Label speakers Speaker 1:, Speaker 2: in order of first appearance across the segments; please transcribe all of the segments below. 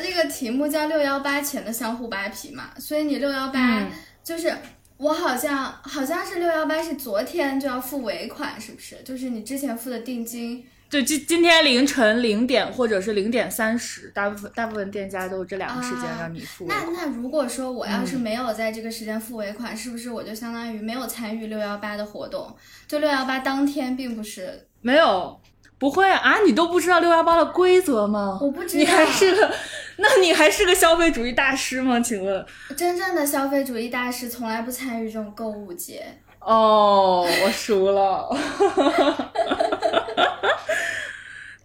Speaker 1: 这个题目叫六幺八前的相互扒皮嘛。所以你六幺八就是我好像好像是六幺八是昨天就要付尾款，是不是？就是你之前付的定金。
Speaker 2: 对今今天凌晨零点或者是零点三十，大部分大部分店家都是这两个时间让你付。
Speaker 1: 那那如果说我要是没有在这个时间付尾款，是不是我就相当于没有参与六幺八的活动？就六幺八当天并不是
Speaker 2: 没有，不会啊？你都不知道六幺八的规则吗？
Speaker 1: 我不知道。
Speaker 2: 你还是个，那你还是个消费主义大师吗？请问，
Speaker 1: 真正的消费主义大师从来不参与这种购物节。
Speaker 2: 哦，我输了。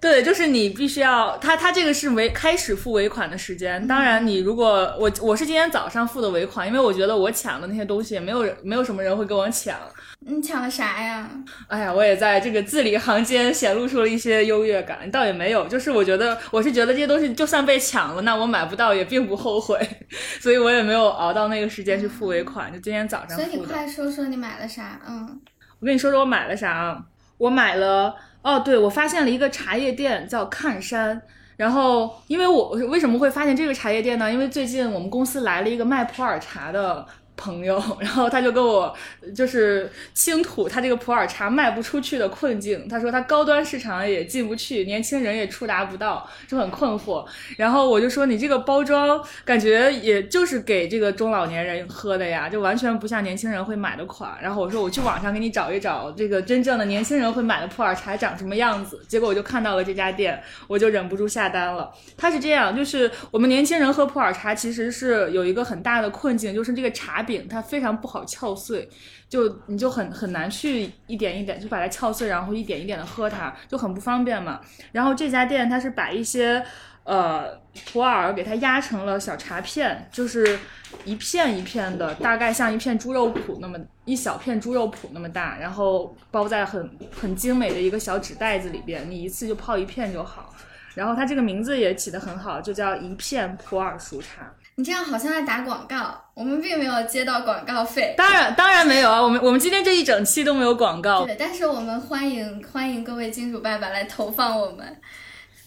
Speaker 2: 对，就是你必须要他，他这个是尾开始付尾款的时间。当然，你如果我我是今天早上付的尾款，因为我觉得我抢的那些东西，没有人没有什么人会跟我抢。
Speaker 1: 你抢了啥呀？
Speaker 2: 哎呀，我也在这个字里行间显露出了一些优越感，倒也没有，就是我觉得我是觉得这些东西就算被抢了，那我买不到也并不后悔，所以我也没有熬到那个时间去付尾款，就今天早上付
Speaker 1: 的。所以你快说说你买了啥？嗯，
Speaker 2: 我跟你说说我买了啥啊？我买了。哦，对，我发现了一个茶叶店叫看山，然后因为我为什么会发现这个茶叶店呢？因为最近我们公司来了一个卖普洱茶的。朋友，然后他就跟我就是倾吐他这个普洱茶卖不出去的困境。他说他高端市场也进不去，年轻人也触达不到，就很困惑。然后我就说你这个包装感觉也就是给这个中老年人喝的呀，就完全不像年轻人会买的款。然后我说我去网上给你找一找这个真正的年轻人会买的普洱茶长什么样子。结果我就看到了这家店，我就忍不住下单了。他是这样，就是我们年轻人喝普洱茶其实是有一个很大的困境，就是这个茶。饼它非常不好撬碎，就你就很很难去一点一点就把它撬碎，然后一点一点的喝它，就很不方便嘛。然后这家店它是把一些呃普洱给它压成了小茶片，就是一片一片的，大概像一片猪肉脯那么一小片猪肉脯那么大，然后包在很很精美的一个小纸袋子里边，你一次就泡一片就好。然后它这个名字也起得很好，就叫一片普洱熟茶。
Speaker 1: 你这样好像在打广告，我们并没有接到广告费。
Speaker 2: 当然，当然没有啊，我们我们今天这一整期都没有广告。
Speaker 1: 对，但是我们欢迎欢迎各位金主爸爸来投放我们，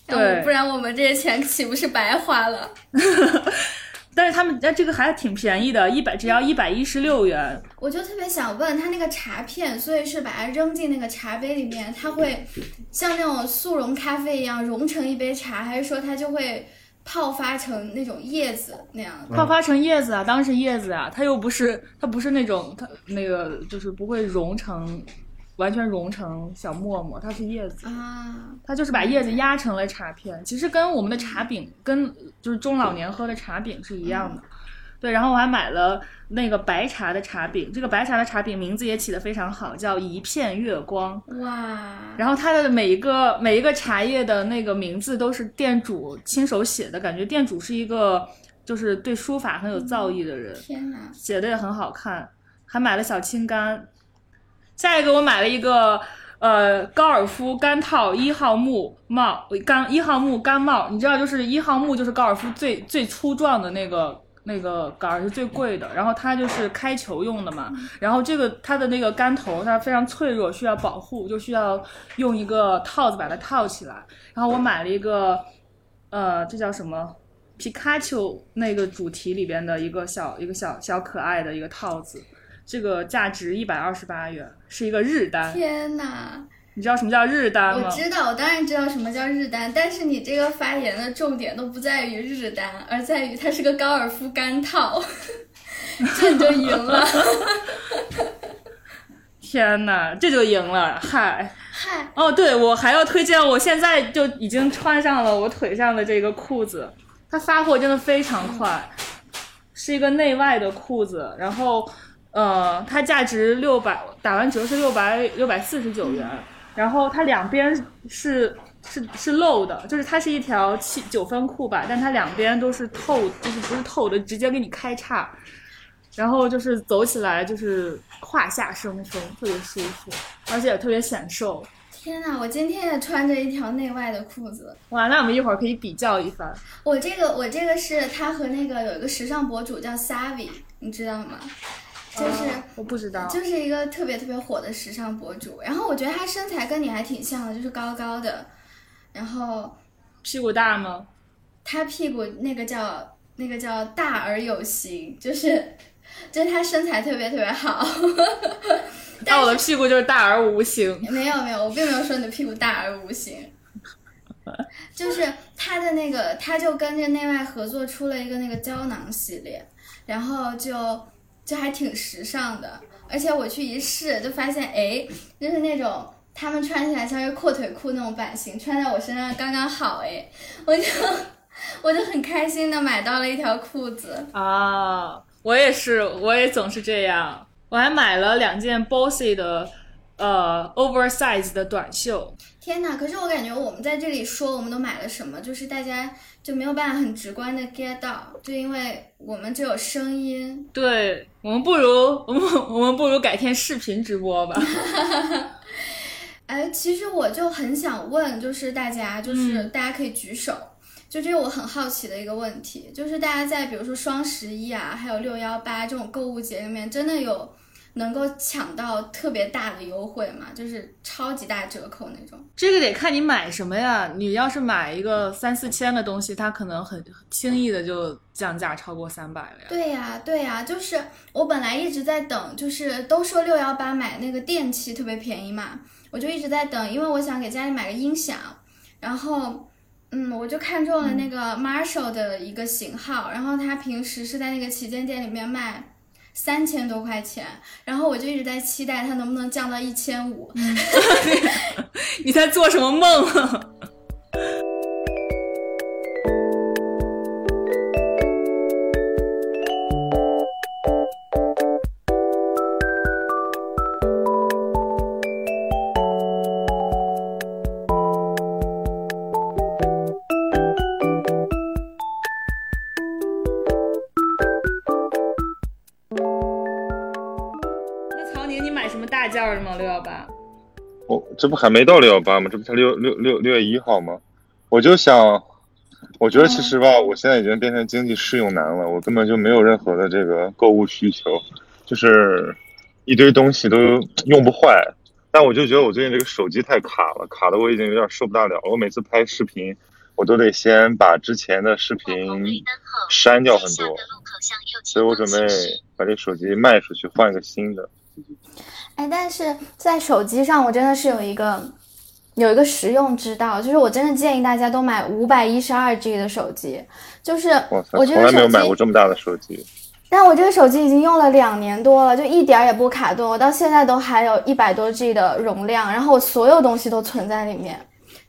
Speaker 2: 对，
Speaker 1: 不然我们这些钱岂不是白花了？
Speaker 2: 但是他们那这个还挺便宜的，一百只要一百一十六元。
Speaker 1: 我就特别想问他那个茶片，所以是把它扔进那个茶杯里面，它会像那种速溶咖啡一样融成一杯茶，还是说它就会？泡发成那种叶子那样，
Speaker 2: 泡发成叶子啊，当然是叶子啊，它又不是，它不是那种，它那个就是不会融成，完全融成小沫沫，它是叶子。
Speaker 1: 啊，
Speaker 2: 它就是把叶子压成了茶片，其实跟我们的茶饼，跟就是中老年喝的茶饼是一样的。对，然后我还买了那个白茶的茶饼，这个白茶的茶饼名字也起得非常好，叫一片月光。
Speaker 1: 哇！
Speaker 2: 然后它的每一个每一个茶叶的那个名字都是店主亲手写的，感觉店主是一个就是对书法很有造诣的人。
Speaker 1: 天哪！
Speaker 2: 写的也很好看，还买了小青柑。下一个我买了一个呃高尔夫杆套一号木帽杆一号木杆帽，你知道就是一号木就是高尔夫最最粗壮的那个。那个杆儿是最贵的，然后它就是开球用的嘛。然后这个它的那个杆头它非常脆弱，需要保护，就需要用一个套子把它套起来。然后我买了一个，呃，这叫什么？皮卡丘那个主题里边的一个小一个小小可爱的一个套子，这个价值一百二十八元，是一个日单。
Speaker 1: 天哪！
Speaker 2: 你知道什么叫日单
Speaker 1: 吗？我知道，我当然知道什么叫日单。但是你这个发言的重点都不在于日单，而在于它是个高尔夫杆套，这你就赢了。
Speaker 2: 天哪，这就赢了！嗨
Speaker 1: 嗨，
Speaker 2: 哦，对，我还要推荐，我现在就已经穿上了我腿上的这个裤子，它发货真的非常快，是一个内外的裤子，然后呃，它价值六百，打完折是六百六百四十九元。然后它两边是是是漏的，就是它是一条七九分裤吧，但它两边都是透，就是不是透的，直接给你开叉，然后就是走起来就是胯下生风，特别舒服，而且也特别显瘦。
Speaker 1: 天呐，我今天也穿着一条内外的裤子。
Speaker 2: 哇，那我们一会儿可以比较一番。
Speaker 1: 我这个我这个是它和那个有一个时尚博主叫 Savvy，你知道吗？就是
Speaker 2: 我不知道，
Speaker 1: 就是一个特别特别火的时尚博主。然后我觉得他身材跟你还挺像的，就是高高的，然后
Speaker 2: 屁股大吗？
Speaker 1: 他屁股那个叫那个叫大而有型，就是就是他身材特别特别好。
Speaker 2: 但我的屁股就是大而无形。
Speaker 1: 没有没有，我并没有说你的屁股大而无形。就是他的那个，他就跟着内外合作出了一个那个胶囊系列，然后就就还挺时尚的。而且我去一试，就发现哎，就是那种他们穿起来像是阔腿裤那种版型，穿在我身上刚刚好哎，我就我就很开心的买到了一条裤子
Speaker 2: 啊！我也是，我也总是这样。我还买了两件 Bossy 的呃 oversize 的短袖。
Speaker 1: 天哪！可是我感觉我们在这里说我们都买了什么，就是大家就没有办法很直观的 get 到，就因为我们只有声音。
Speaker 2: 对我们不如我们我们不如改天视频直播吧。
Speaker 1: 哎，其实我就很想问，就是大家，就是大家可以举手，就这个我很好奇的一个问题，就是大家在比如说双十一啊，还有六幺八这种购物节里面，真的有。能够抢到特别大的优惠嘛？就是超级大折扣那种。
Speaker 2: 这个得看你买什么呀。你要是买一个三四千的东西，它可能很轻易的就降价超过三百了呀。
Speaker 1: 对呀，对呀，就是我本来一直在等，就是都说六幺八买那个电器特别便宜嘛，我就一直在等，因为我想给家里买个音响。然后，嗯，我就看中了那个 Marshall 的一个型号，然后它平时是在那个旗舰店里面卖。三千多块钱，然后我就一直在期待它能不能降到一千五。
Speaker 2: 你在做什么梦？
Speaker 3: 这不还没到六幺八吗？这不才六六六六月一号吗？我就想，我觉得其实吧，我现在已经变成经济适用男了，我根本就没有任何的这个购物需求，就是一堆东西都用不坏。但我就觉得我最近这个手机太卡了，卡的我已经有点受不大了。我每次拍视频，我都得先把之前的视频删掉很多，所以我准备把这手机卖出去，换一个新的。
Speaker 1: 哎，但是在手机上，我真的是有一个有一个实用之道，就是我真的建议大家都买五百一十二 G 的手机。就是我从
Speaker 3: 来没有买过这么大的手机，
Speaker 1: 但我这个手机已经用了两年多了，就一点也不卡顿，我到现在都还有一百多 G 的容量，然后我所有东西都存在里面，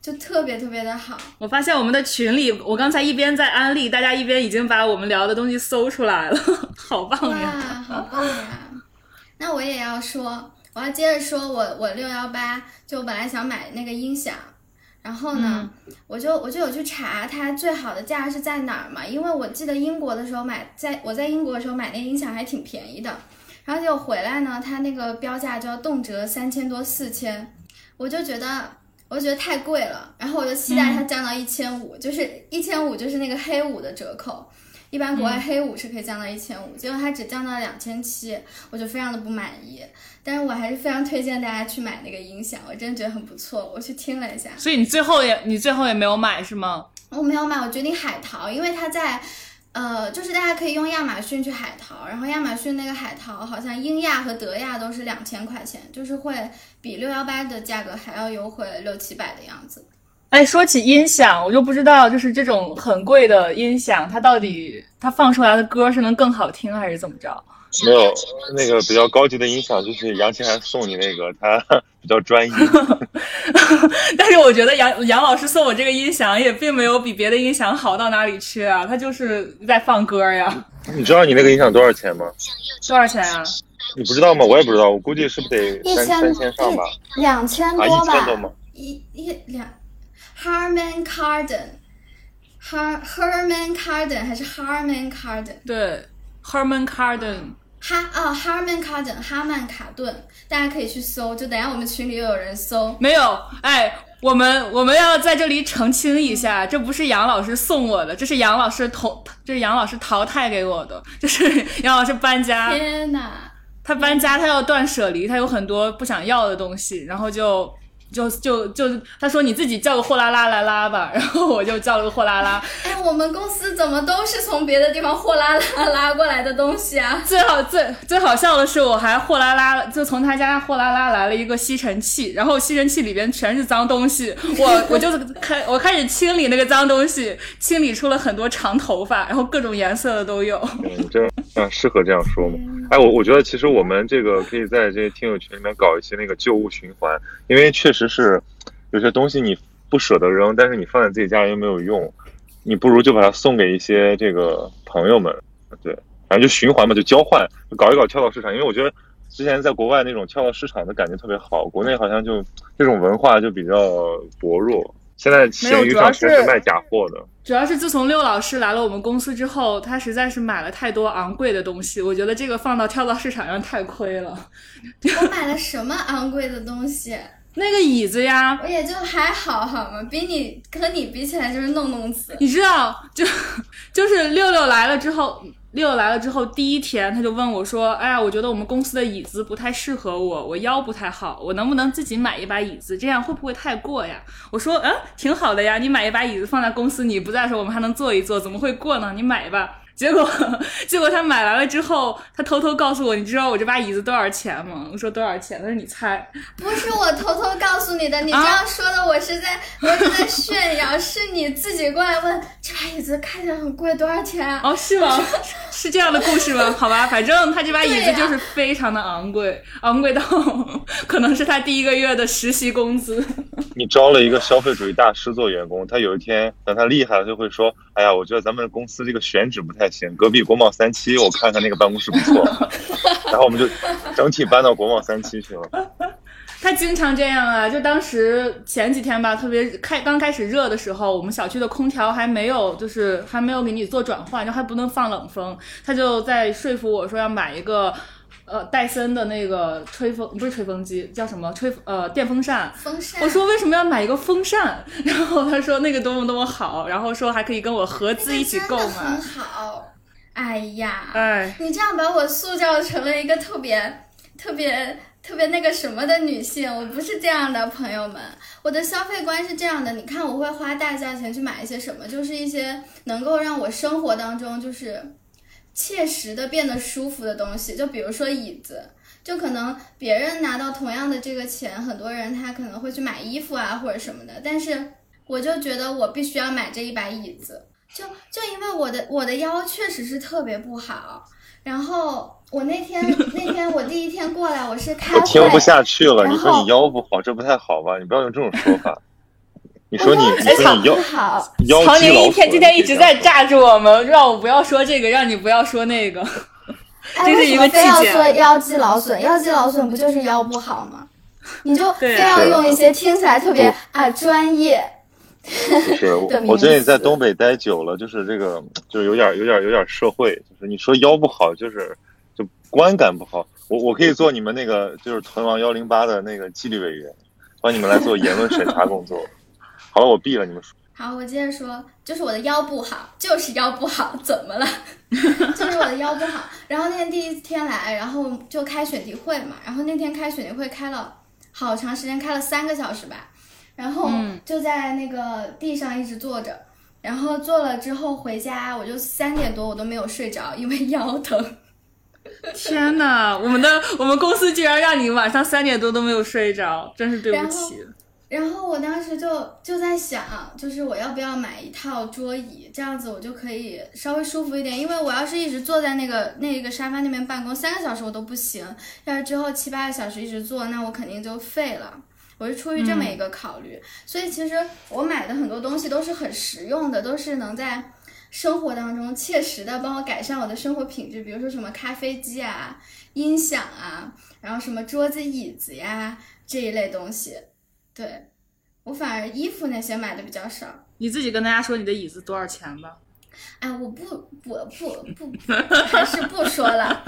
Speaker 1: 就特别特别的好。
Speaker 2: 我发现我们的群里，我刚才一边在安利，大家一边已经把我们聊的东西搜出来了，好棒
Speaker 1: 呀，好棒呀！那我也要说。我要接着说，我我六幺八就本来想买那个音响，然后呢，我就我就有去查它最好的价是在哪儿嘛，因为我记得英国的时候买，在我在英国的时候买那音响还挺便宜的，然后就回来呢，它那个标价就要动辄三千多四千，我就觉得我就觉得太贵了，然后我就期待它降到一千五，就是一千五就是那个黑五的折扣。一般国外黑五是可以降到一千五，结果它只降到两千七，我就非常的不满意。但是我还是非常推荐大家去买那个音响，我真的觉得很不错。我去听了一下，
Speaker 2: 所以你最后也你最后也没有买是吗？
Speaker 1: 我没有买，我决定海淘，因为它在，呃，就是大家可以用亚马逊去海淘，然后亚马逊那个海淘好像英亚和德亚都是两千块钱，就是会比六幺八的价格还要优惠六七百的样子。
Speaker 2: 哎，说起音响，我就不知道，就是这种很贵的音响，它到底它放出来的歌是能更好听，还是怎么着？
Speaker 3: 没有，那个比较高级的音响，就是杨千涵送你那个，它 比较专一。
Speaker 2: 但是我觉得杨杨老师送我这个音响，也并没有比别的音响好到哪里去啊，它就是在放歌呀。
Speaker 3: 你知道你那个音响多少钱吗？
Speaker 2: 多少钱啊？
Speaker 3: 你不知道吗？我也不知道，我估计是不是得三三千上吧？
Speaker 1: 两千多吧？
Speaker 3: 一千多吗？
Speaker 1: 一一两。Harman Kardon，Har Herman Kardon 还是 Harman Kardon？
Speaker 2: 对，Herman Kardon。
Speaker 1: 哈啊，Harman Kardon，哈曼卡顿，大家可以去搜。就等下我们群里又有人搜。
Speaker 2: 没有，哎，我们我们要在这里澄清一下，这不是杨老师送我的，这是杨老师淘，这是杨老师淘汰给我的，就是杨老师搬家。
Speaker 1: 天呐，
Speaker 2: 他搬家，他要断舍离，他有很多不想要的东西，然后就。就就就他说你自己叫个货拉拉来拉吧，然后我就叫了个货拉拉。
Speaker 1: 哎，我们公司怎么都是从别的地方货拉拉拉过来的东西啊？
Speaker 2: 最好最最好笑的是，我还货拉拉就从他家货拉拉来了一个吸尘器，然后吸尘器里边全是脏东西，我我就开我开始清理那个脏东西，清理出了很多长头发，然后各种颜色的都有。
Speaker 3: 嗯，这样适合这样说吗？哎，我我觉得其实我们这个可以在这些听友群里面搞一些那个旧物循环，因为确实是有些东西你不舍得扔，但是你放在自己家里又没有用，你不如就把它送给一些这个朋友们，对，反正就循环嘛，就交换，搞一搞跳蚤市场。因为我觉得之前在国外那种跳蚤市场的感觉特别好，国内好像就这种文化就比较薄弱。现在闲鱼上全是卖假货的。
Speaker 2: 主要是自从六老师来了我们公司之后，他实在是买了太多昂贵的东西，我觉得这个放到跳蚤市场上太亏了。
Speaker 1: 我买了什么昂贵的东西？
Speaker 2: 那个椅子呀，
Speaker 1: 我也就还好，好吗？比你和你比起来就是弄弄死。
Speaker 2: 你知道，就就是六六来了之后。六来了之后，第一天他就问我说：“哎呀，我觉得我们公司的椅子不太适合我，我腰不太好，我能不能自己买一把椅子？这样会不会太过呀？”我说：“嗯，挺好的呀，你买一把椅子放在公司，你不在的时候我们还能坐一坐，怎么会过呢？你买吧。”结果，结果他买来了之后，他偷偷告诉我：“你知道我这把椅子多少钱吗？”我说：“多少钱？”他说：“你猜。”
Speaker 1: 不是我偷偷告诉你的，你这样说的，我是在我是在炫耀，是你自己过来问这把椅子看起来很贵，多少钱？
Speaker 2: 哦，是吗？是这样的故事吗？好吧，反正他这把椅子就是非常的昂贵，昂贵到可能是他第一个月的实习工资。
Speaker 3: 你招了一个消费主义大师做员工，他有一天等他厉害了，就会说：“哎呀，我觉得咱们公司这个选址不太。”还行，隔壁国贸三期，我看看那个办公室不错，然后我们就整体搬到国贸三期去了。
Speaker 2: 他经常这样啊，就当时前几天吧，特别开刚开始热的时候，我们小区的空调还没有，就是还没有给你做转换，就还不能放冷风，他就在说服我说要买一个。呃，戴森的那个吹风不是吹风机，叫什么吹呃电风扇。
Speaker 1: 风扇。
Speaker 2: 我说为什么要买一个风扇？然后他说那个多么多么好，然后说还可以跟我合资一起购买。
Speaker 1: 很好。哎呀，
Speaker 2: 哎，
Speaker 1: 你这样把我塑造成了一个特别特别特别那个什么的女性，我不是这样的，朋友们。我的消费观是这样的，你看我会花大价钱去买一些什么，就是一些能够让我生活当中就是。切实的变得舒服的东西，就比如说椅子，就可能别人拿到同样的这个钱，很多人他可能会去买衣服啊或者什么的，但是我就觉得我必须要买这一把椅子，就就因为我的我的腰确实是特别不好，然后我那天 那天我第一天过来，我是开
Speaker 3: 我 听不下去了，你说你腰不好，这不太好吧？你不要用这种说法。你说你，你说你腰腰
Speaker 2: 曹宁一天今天一直在炸住我们，让我不要说这个，让你不要说那个。这是一个
Speaker 1: 非要说腰肌劳损，腰肌劳损不就是腰不好吗？你就非要用一些听起来特别啊专业。
Speaker 3: 是，我最近在东北待久了，就是这个，就是有点有点有点社会，就是你说腰不好，就是就观感不好。我我可以做你们那个就是屯王幺零八的那个纪律委员，帮你们来做言论审查工作。好了，我闭了，你们说。
Speaker 1: 好，我接着说，就是我的腰不好，就是腰不好，怎么了？就是我的腰不好。然后那天第一天来，然后就开选题会嘛，然后那天开选题会开了好长时间，开了三个小时吧，然后就在那个地上一直坐着，然后坐了之后回家，我就三点多我都没有睡着，因为腰疼。
Speaker 2: 天呐，我们的我们公司居然让你晚上三点多都没有睡着，真是对不起。
Speaker 1: 然后我当时就就在想，就是我要不要买一套桌椅，这样子我就可以稍微舒服一点。因为我要是一直坐在那个那个沙发那边办公三个小时我都不行，要是之后七八个小时一直坐，那我肯定就废了。我是出于这么一个考虑，所以其实我买的很多东西都是很实用的，都是能在生活当中切实的帮我改善我的生活品质。比如说什么咖啡机啊、音响啊，然后什么桌子椅子呀这一类东西。对，我反而衣服那些买的比较少。
Speaker 2: 你自己跟大家说你的椅子多少钱吧。
Speaker 1: 哎，我不不不不，还是不说了。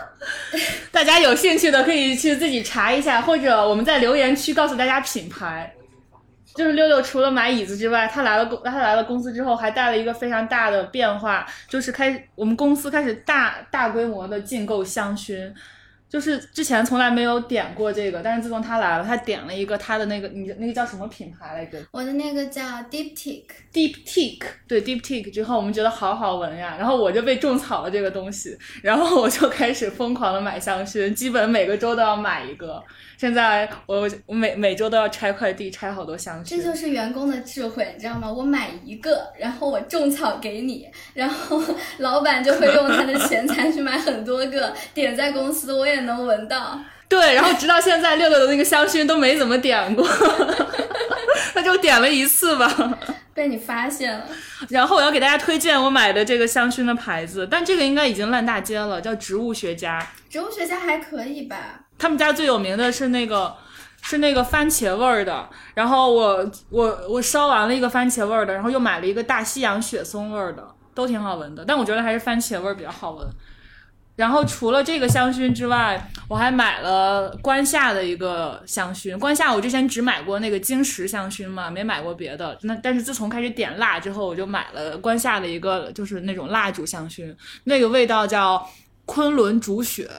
Speaker 2: 大家有兴趣的可以去自己查一下，或者我们在留言区告诉大家品牌。就是六六除了买椅子之外，他来了公他来了公司之后，还带了一个非常大的变化，就是开我们公司开始大大规模的进购香薰。就是之前从来没有点过这个，但是自从他来了，他点了一个他的那个，你那个叫什么品牌来着？
Speaker 1: 我的那个叫 Diptic
Speaker 2: ？Deep Teak，对 Deep Teak 之后，我们觉得好好闻呀，然后我就被种草了这个东西，然后我就开始疯狂的买香薰，基本每个周都要买一个。现在我我每每周都要拆快递，拆好多香薰。
Speaker 1: 这就是员工的智慧，你知道吗？我买一个，然后我种草给你，然后老板就会用他的钱财去买很多个，点在公司我也能闻到。
Speaker 2: 对，然后直到现在六六的那个香薰都没怎么点过，那就点了一次吧。
Speaker 1: 被你发现了，
Speaker 2: 然后我要给大家推荐我买的这个香薰的牌子，但这个应该已经烂大街了，叫植物学家。
Speaker 1: 植物学家还可以吧？
Speaker 2: 他们家最有名的是那个是那个番茄味儿的，然后我我我烧完了一个番茄味儿的，然后又买了一个大西洋雪松味儿的，都挺好闻的，但我觉得还是番茄味儿比较好闻。然后除了这个香薰之外，我还买了关夏的一个香薰。关夏我之前只买过那个晶石香薰嘛，没买过别的。那但是自从开始点蜡之后，我就买了关夏的一个就是那种蜡烛香薰，那个味道叫昆仑竹雪。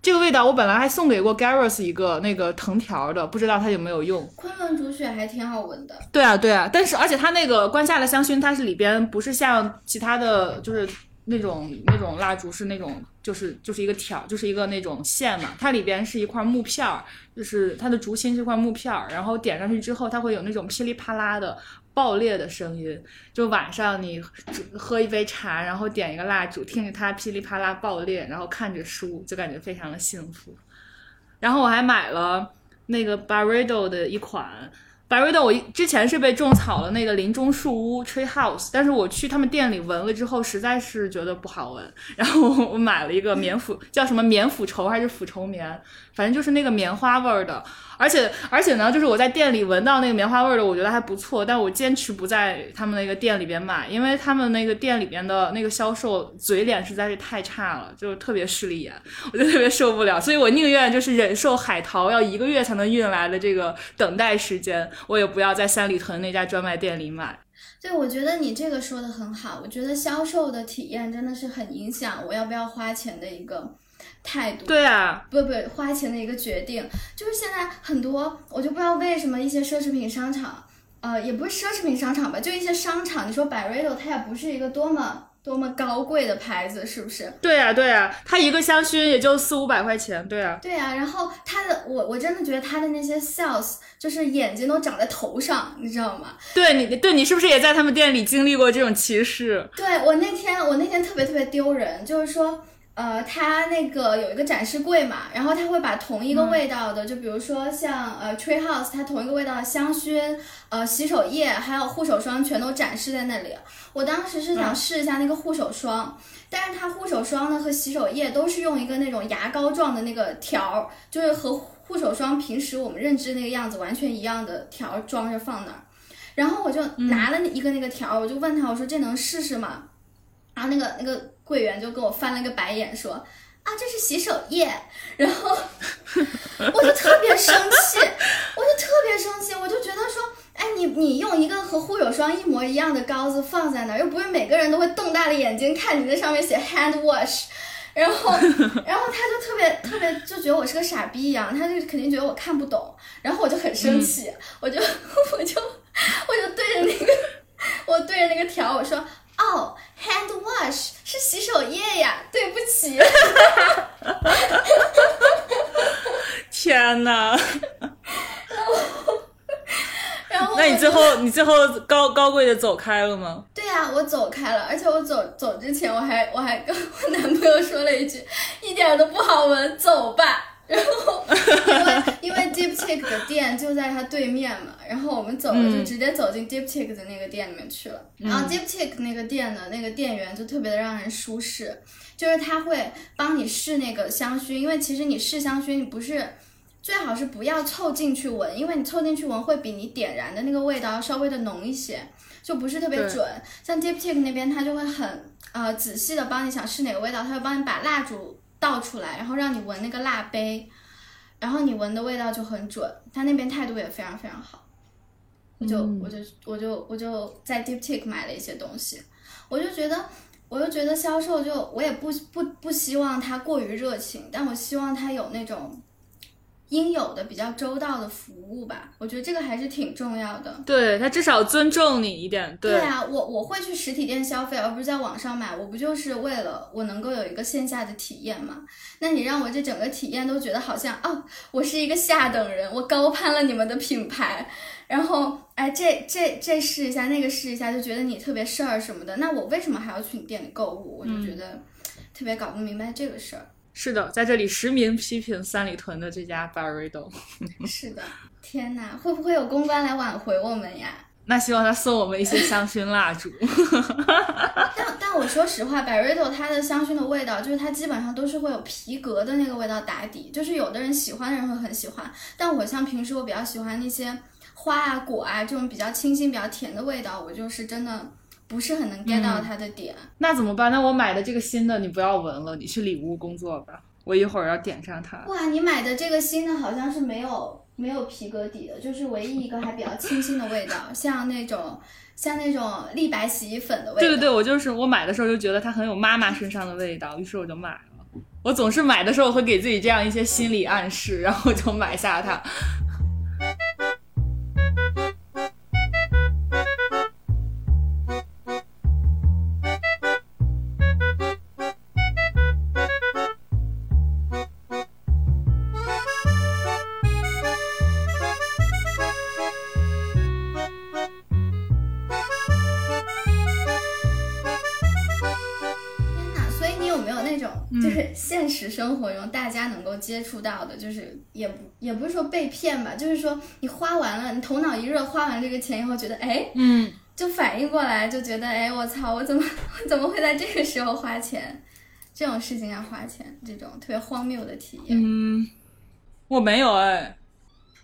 Speaker 2: 这个味道我本来还送给过 Garros 一个那个藤条的，不知道它有没有用。
Speaker 1: 昆仑竹雪还挺好闻的，
Speaker 2: 对啊，对啊，但是而且它那个关夏的香薰，它是里边不是像其他的就是那种那种蜡烛是那种就是就是一个条，就是一个那种线嘛，它里边是一块木片儿，就是它的烛芯是块木片儿，然后点上去之后，它会有那种噼里啪啦的爆裂的声音。就晚上你喝一杯茶，然后点一个蜡烛，听着它噼里啪啦爆裂，然后看着书，就感觉非常的幸福。然后我还买了那个 Barredo 的一款。百瑞的我之前是被种草了那个林中树屋 Tree House，但是我去他们店里闻了之后，实在是觉得不好闻，然后我买了一个棉腐叫什么棉腐绸还是腐绸棉，反正就是那个棉花味儿的，而且而且呢，就是我在店里闻到那个棉花味儿的，我觉得还不错，但我坚持不在他们那个店里边买，因为他们那个店里边的那个销售嘴脸实在是太差了，就是特别势利眼，我就特别受不了，所以我宁愿就是忍受海淘要一个月才能运来的这个等待时间。我也不要在三里屯那家专卖店里买。
Speaker 1: 对，我觉得你这个说的很好。我觉得销售的体验真的是很影响我要不要花钱的一个态度。
Speaker 2: 对啊，
Speaker 1: 不不，花钱的一个决定。就是现在很多，我就不知道为什么一些奢侈品商场，呃，也不是奢侈品商场吧，就一些商场，你说 Byredo 它也不是一个多么多么高贵的牌子，是不是？
Speaker 2: 对啊，对啊，它一个香薰也就四五百块钱，对啊。
Speaker 1: 对啊，然后它的我我真的觉得它的那些 sales 就是眼睛都长在头上，你知道吗？
Speaker 2: 对你，对你是不是也在他们店里经历过这种歧视？
Speaker 1: 对我那天我那天特别特别丢人，就是说。呃，它那个有一个展示柜嘛，然后它会把同一个味道的，就比如说像呃 Tree House，它同一个味道的香薰、呃洗手液还有护手霜全都展示在那里。我当时是想试一下那个护手霜，但是它护手霜呢和洗手液都是用一个那种牙膏状的那个条儿，就是和护手霜平时我们认知那个样子完全一样的条儿装着放那儿。然后我就拿了一个那个条儿，我就问他，我说这能试试吗？然后那个那个。柜员就跟我翻了个白眼，说：“啊，这是洗手液。”然后 我就特别生气，我就特别生气，我就觉得说：“哎，你你用一个和护手霜一模一样的膏子放在那儿，又不是每个人都会瞪大了眼睛看你那上面写 hand wash。”然后，然后他就特别特别就觉得我是个傻逼一样，他就肯定觉得我看不懂。然后我就很生气，我就我就对着那个我对着那个条我说。哦，hand wash 是洗手液呀，对不起。
Speaker 2: 天哪！
Speaker 1: 然后，
Speaker 2: 那你最后你最后高高贵的走开了吗？
Speaker 1: 对呀，我走开了，而且我走走之前，我还我还跟我男朋友说了一句，一点都不好闻，走吧。然后，因为因为 Diptyque 的店就在他对面嘛，然后我们走了就直接走进 Diptyque 的那个店里面去了。然后 Diptyque 那个店的那个店员就特别的让人舒适，就是他会帮你试那个香薰，因为其实你试香薰你不是最好是不要凑近去闻，因为你凑近去闻会比你点燃的那个味道要稍微的浓一些，就不是特别准。像 Diptyque 那边他就会很呃仔细的帮你想试哪个味道，他会帮你把蜡烛。倒出来，然后让你闻那个蜡杯，然后你闻的味道就很准。他那边态度也非常非常好，我就我就我就我就在 Diptyque 买了一些东西，我就觉得我就觉得销售就我也不不不希望他过于热情，但我希望他有那种应有的比较周到的服务吧。我觉得这个还是挺重要的。
Speaker 2: 对他至少尊重你一点。对
Speaker 1: 啊，我我会去实体店消费，而不是在网上买。我不就是为了我能够有一个线下的体验吗？那你让我这整个体验都觉得好像哦，我是一个下等人，我高攀了你们的品牌，然后哎，这这这试一下，那个试一下，就觉得你特别事儿什么的。那我为什么还要去你店里购物？我就觉得特别搞不明白这个事儿。
Speaker 2: 是的，在这里实名批评三里屯的这家 Barredo。
Speaker 1: 是的，天哪，会不会有公关来挽回我们呀？
Speaker 2: 那希望他送我们一些香薰蜡烛。
Speaker 1: 但但我说实话，Barredo 它的香薰的味道，就是它基本上都是会有皮革的那个味道打底，就是有的人喜欢的人会很喜欢。但我像平时我比较喜欢那些花啊果啊这种比较清新、比较甜的味道，我就是真的不是很能 get 到它的点。
Speaker 2: 那怎么办？那我买的这个新的你不要闻了，你去里屋工作吧。我一会儿要点上它。
Speaker 1: 哇，你买的这个新的好像是没有没有皮革底的，就是唯一一个还比较清新的味道，像那种像那种立白洗衣粉的味道。
Speaker 2: 对对对，我就是我买的时候就觉得它很有妈妈身上的味道，于是我就买了。我总是买的时候会给自己这样一些心理暗示，然后就买下它。
Speaker 1: 接触到的，就是也不也不是说被骗吧，就是说你花完了，你头脑一热，花完这个钱以后，觉得哎，
Speaker 2: 嗯，
Speaker 1: 就反应过来，就觉得哎，我操，我怎么 我怎么会在这个时候花钱？这种事情要花钱，这种特别荒谬的体验。
Speaker 2: 嗯，我没有哎，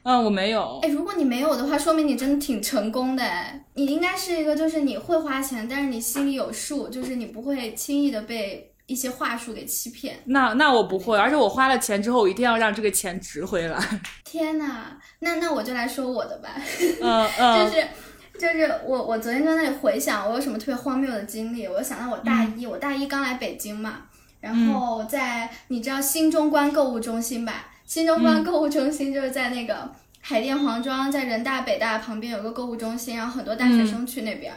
Speaker 2: 嗯，我没有
Speaker 1: 哎，。如果你没有的话，说明你真的挺成功的哎。你应该是一个，就是你会花钱，但是你心里有数，就是你不会轻易的被一些话术给欺骗。
Speaker 2: 那那我不会，而且我花了钱之后，我一定要让这个钱值回来。
Speaker 1: 天呐，那那我就来说我的吧，
Speaker 2: 嗯
Speaker 1: 就
Speaker 2: 嗯
Speaker 1: 是就是我我昨天在那里回想我有什么特别荒谬的经历，我就想到我大一，我大一刚来北京嘛，然后在你知道新中关购物中心吧？新中关购物中心就是在那个海淀黄庄，在人大北大旁边有个购物中心，然后很多大学生去那边。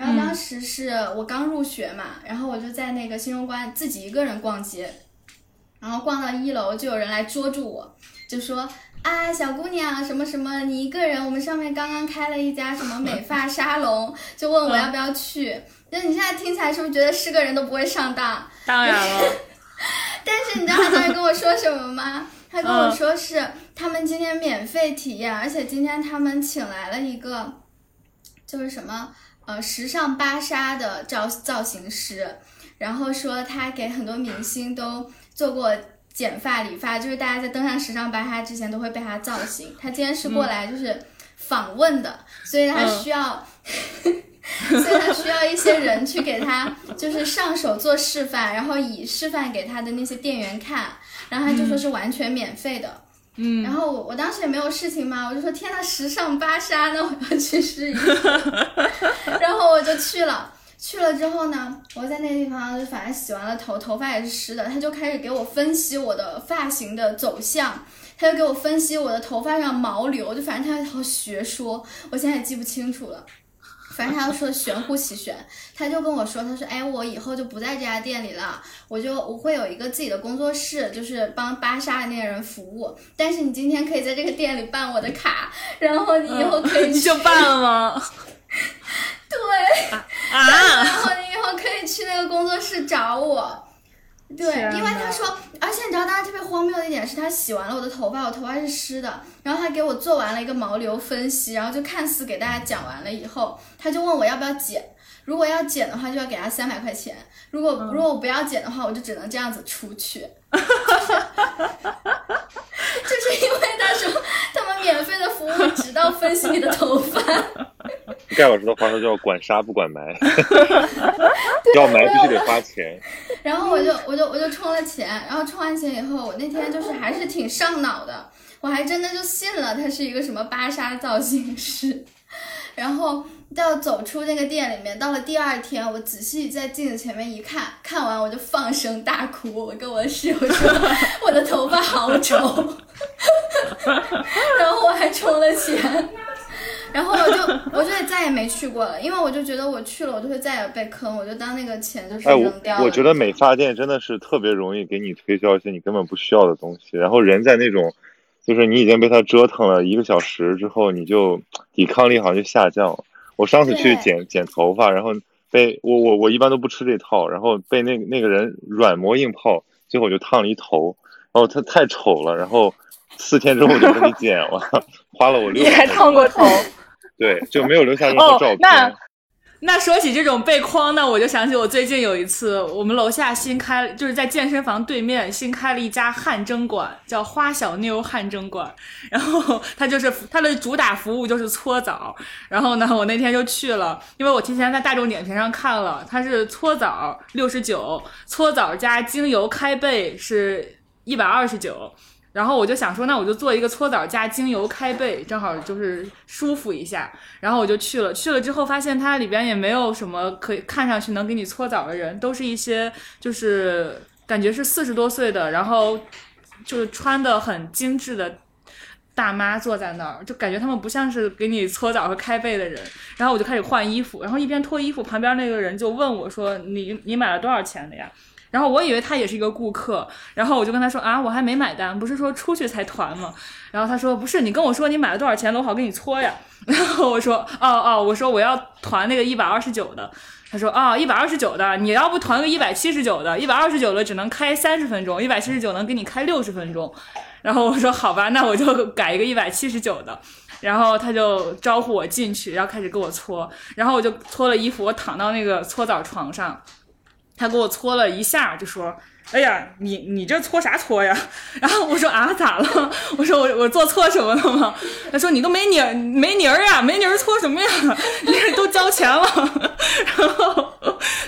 Speaker 1: 然后当时是我刚入学嘛，然后我就在那个新中关自己一个人逛街，然后逛到一楼就有人来捉住我，就说啊小姑娘什么什么，你一个人，我们上面刚刚开了一家什么美发 沙龙，就问我要不要去。就你现在听起来是不是觉得是个人都不会上当？
Speaker 2: 当然了，
Speaker 1: 但是你知道他当时跟我说什么吗？他跟我说是他们今天免费体验，而且今天他们请来了一个，就是什么呃时尚芭莎的造造型师，然后说他给很多明星都做过剪发理发，就是大家在登上时尚芭莎之前都会被他造型。他今天是过来就是访问的，所以他需要。所以他需要一些人去给他，就是上手做示范，然后以示范给他的那些店员看，然后他就说是完全免费的。
Speaker 2: 嗯，
Speaker 1: 然后我我当时也没有事情嘛，我就说天呐，时尚芭莎，那我要去试一试。然后我就去了，去了之后呢，我在那个地方就反正洗完了头，头发也是湿的，他就开始给我分析我的发型的走向。他就给我分析我的头发上毛流，就反正他好学说，我现在也记不清楚了。反正他就说玄乎其玄，他就跟我说，他说，哎，我以后就不在这家店里了，我就我会有一个自己的工作室，就是帮芭莎的那些人服务。但是你今天可以在这个店里办我的卡，然后你以后可以去，
Speaker 2: 你就办了吗？
Speaker 1: 对，
Speaker 2: 啊，
Speaker 1: 然后你以后可以去那个工作室找我。对，因为他说，而且你知道大家特别荒谬的一点是，他洗完了我的头发，我头发是湿的，然后他给我做完了一个毛流分析，然后就看似给大家讲完了以后，他就问我要不要剪，如果要剪的话，就要给他三百块钱，如果、如果我不要剪的话，我就只能这样子出去。免费的服务直到分析你的头发，
Speaker 3: 盖老师的话说叫管杀不管埋，要埋必须得花钱。
Speaker 1: 然后我就我就我就充了钱，然后充完钱以后，我那天就是还是挺上脑的，我还真的就信了他是一个什么芭莎造型师。然后到走出那个店里面，到了第二天，我仔细在镜子前面一看，看完我就放声大哭。我跟我室友说，我的头发好丑，然后我还充了钱。然后我就我就再也没去过了，因为我就觉得我去了，我就会再也被坑，我就当那个钱就是扔掉
Speaker 3: 了。我觉得美发店真的是特别容易给你推销一些你根本不需要的东西，然后人在那种，就是你已经被他折腾了一个小时之后，你就抵抗力好像就下降了。我上次去剪剪头发，然后被我我我一般都不吃这套，然后被那那个人软磨硬泡，最后就烫了一头，然后他太丑了，然后四天之后就给你剪了，花了我六。
Speaker 2: 你还烫过头？
Speaker 3: 对，就没有留下任何照片。
Speaker 2: 那那说起这种被框呢，我就想起我最近有一次，我们楼下新开，就是在健身房对面新开了一家汗蒸馆，叫花小妞汗蒸馆。然后它就是它的主打服务就是搓澡。然后呢，我那天就去了，因为我提前在大众点评上看了，它是搓澡六十九，搓澡加精油开背是一百二十九。然后我就想说，那我就做一个搓澡加精油开背，正好就是舒服一下。然后我就去了，去了之后发现它里边也没有什么可以看上去能给你搓澡的人，都是一些就是感觉是四十多岁的，然后就是穿的很精致的大妈坐在那儿，就感觉他们不像是给你搓澡和开背的人。然后我就开始换衣服，然后一边脱衣服，旁边那个人就问我说：“你你买了多少钱的呀？”然后我以为他也是一个顾客，然后我就跟他说啊，我还没买单，不是说出去才团吗？然后他说不是，你跟我说你买了多少钱的，我好给你搓呀。然后我说哦哦，我说我要团那个一百二十九的。他说啊，一百二十九的，你要不团个一百七十九的，一百二十九的只能开三十分钟，一百七十九能给你开六十分钟。然后我说好吧，那我就改一个一百七十九的。然后他就招呼我进去，然后开始给我搓，然后我就脱了衣服，我躺到那个搓澡床上。他给我搓了一下，就说：“哎呀，你你这搓啥搓呀？” 然后我说：“啊，咋了？” 我说：“我我做错什么了吗？”他说：“你都没泥没泥儿呀，没泥儿搓什么呀？你都交钱了。”然后，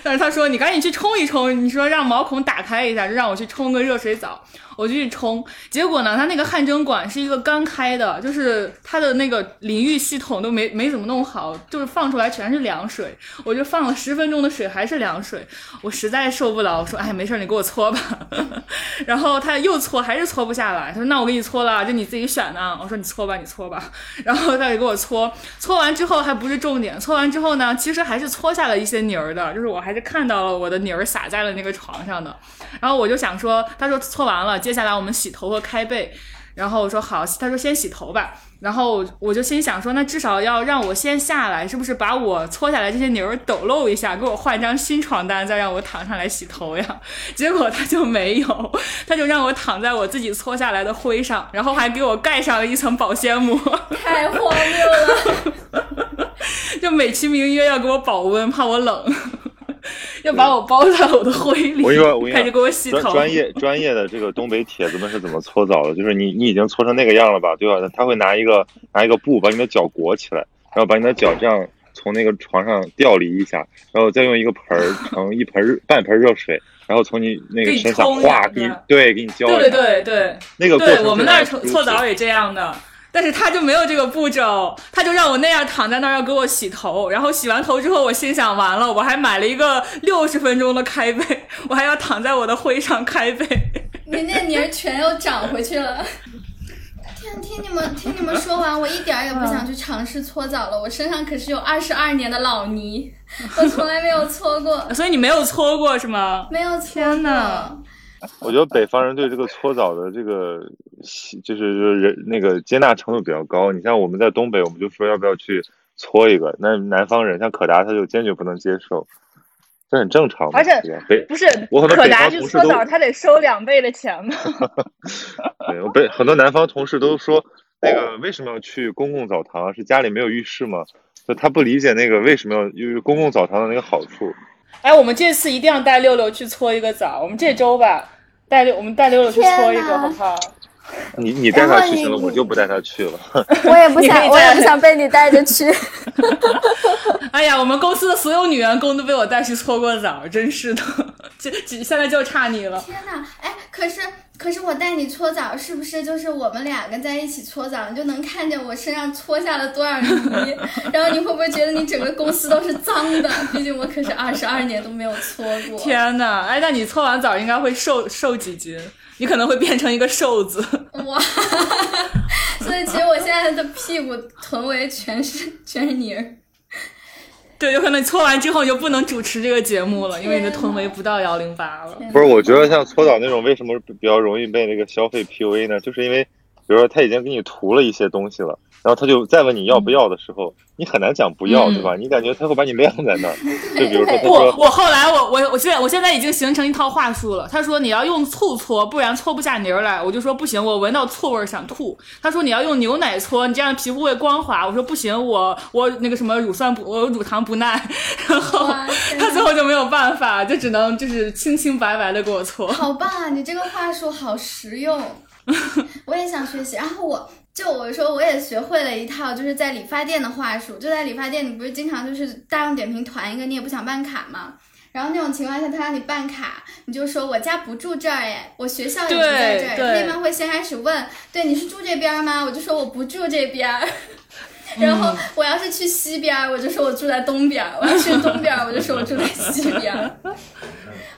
Speaker 2: 但是他说：“你赶紧去冲一冲。”你说让毛孔打开一下，就让我去冲个热水澡。我就去冲，结果呢，他那个汗蒸馆是一个刚开的，就是他的那个淋浴系统都没没怎么弄好，就是放出来全是凉水。我就放了十分钟的水，还是凉水，我实在受不了，我说，哎，没事，你给我搓吧。然后他又搓，还是搓不下来。他说，那我给你搓了，就你自己选的。我说，你搓吧，你搓吧。然后他就给我搓，搓完之后还不是重点，搓完之后呢，其实还是搓下了一些泥儿的，就是我还是看到了我的泥儿洒在了那个床上的。然后我就想说，他说搓完了。接下来我们洗头和开背，然后我说好，他说先洗头吧，然后我就心想说，那至少要让我先下来，是不是把我搓下来这些泥儿抖漏一下，给我换张新床单，再让我躺上来洗头呀？结果他就没有，他就让我躺在我自己搓下来的灰上，然后还给我盖上了一层保鲜膜，
Speaker 1: 太荒谬了，
Speaker 2: 就美其名曰要给我保温，怕我冷。要把我包在我的灰里，开始给我洗头。
Speaker 3: 专业专业的这个东北铁子们是怎么搓澡的？就是你你已经搓成那个样了吧，对吧？他会拿一个拿一个布把你的脚裹起来，然后把你的脚这样从那个床上吊离一下，然后再用一个盆儿 盛一盆半盆热水，然后从你那个身上哗给你对给你浇。
Speaker 2: 对对对，
Speaker 3: 那个
Speaker 2: 对我们那搓澡也这样的。但是他就没有这个步骤，他就让我那样躺在那儿要给我洗头，然后洗完头之后，我心想完了，我还买了一个六十分钟的开背，我还要躺在我的灰上开背。
Speaker 1: 你那泥儿全又长回去了。天，听你们听你们说完，我一点也不想去尝试搓澡了。我身上可是有二十二年的老泥，我从来没有搓过。
Speaker 2: 所以你没有搓过是吗？
Speaker 1: 没有搓过。
Speaker 3: 我觉得北方人对这个搓澡的这个，就是就是人那个接纳程度比较高。你像我们在东北，我们就说要不要去搓一个，那南方人像可达他就坚决不能接受，这很正常。
Speaker 2: 而且北不是可达去搓澡，他得收两倍的钱吗？
Speaker 3: 对，我北很多南方同事都说，那个为什么要去公共澡堂？是家里没有浴室吗？就他不理解那个为什么要因为公共澡堂的那个好处。
Speaker 2: 哎，我们这次一定要带六六去搓一个澡。我们这周吧，带六我们带六六去搓一个，好不好？
Speaker 3: 你你带他去行了，我就不带他去了。
Speaker 1: 我也不想，我也不想被你带着去。
Speaker 2: 哎呀，我们公司的所有女员工都被我带去搓过澡，真是的，这现在就差你了。
Speaker 1: 天哪！哎，可是。可是我带你搓澡，是不是就是我们两个在一起搓澡，你就能看见我身上搓下了多少泥？然后你会不会觉得你整个公司都是脏的？毕竟我可是二十二年都没有搓过。
Speaker 2: 天呐，哎，那你搓完澡应该会瘦瘦几斤？你可能会变成一个瘦子。
Speaker 1: 哇！所以其实我现在的屁股、臀围全是全是泥儿。
Speaker 2: 对，有可能搓完之后你就不能主持这个节目了，因为你的臀围不到幺零八了。
Speaker 3: 不是，我觉得像搓澡那种，为什么比较容易被那个消费 PUA 呢？就是因为，比如说他已经给你涂了一些东西了。然后他就再问你要不要的时候，你很难讲不要，对吧？你感觉他会把你晾在那儿。就比如说，
Speaker 2: 不，我后来我我我现在我现在已经形成一套话术了。他说你要用醋搓，不然搓不下泥儿来。我就说不行，我闻到醋味儿想吐。他说你要用牛奶搓，你这样皮肤会光滑。我说不行，我我那个什么乳酸不，我乳糖不耐。然后 他最后就没有办法，就只能就是清清白白的给我搓。
Speaker 1: 好棒啊！你这个话术好实用，我也想学习。然后我。就我说，我也学会了一套，就是在理发店的话术。就在理发店，你不是经常就是大众点评团一个，你也不想办卡嘛。然后那种情况下，他让你办卡，你就说我家不住这儿，哎，我学校也不在这儿。他一般会先开始问，对，你是住这边吗？我就说我不住这边。然后我要是去西边，我就说我住在东边；我要去东边，我就说我住在西边。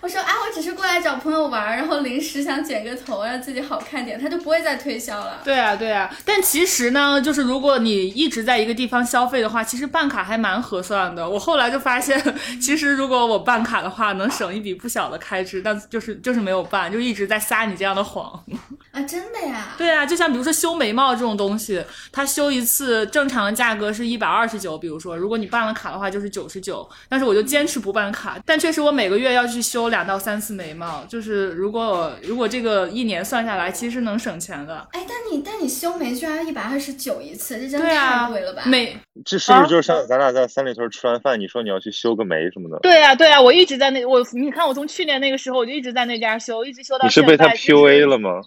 Speaker 1: 我说啊，我只是过来找朋友玩，然后临时想剪个头，让自己好看点，他就不会再推销了。
Speaker 2: 对啊，对啊。但其实呢，就是如果你一直在一个地方消费的话，其实办卡还蛮合算的。我后来就发现，其实如果我办卡的话，能省一笔不小的开支，但就是就是没有办，就一直在撒你这样的谎。
Speaker 1: 啊，真的呀？
Speaker 2: 对啊，就像比如说修眉毛这种东西，他修一次正常的价格是一百二十九，比如说如果你办了卡的话就是九十九，但是我就坚持不办卡。但确实我每个月要去修。两到三次眉毛，就是如果如果这个一年算下来，其实能省钱的。
Speaker 1: 哎，但你但你修眉居然一百二十九一次，这真的太贵了吧？
Speaker 2: 眉
Speaker 3: 这是不是就是像咱俩在三里屯吃完饭，你说你要去修个眉什么的？
Speaker 2: 对啊，对啊，我一直在那我你看我从去年那个时候我就一直在那家修，一直修到。
Speaker 3: 你是被他 PUA 了吗？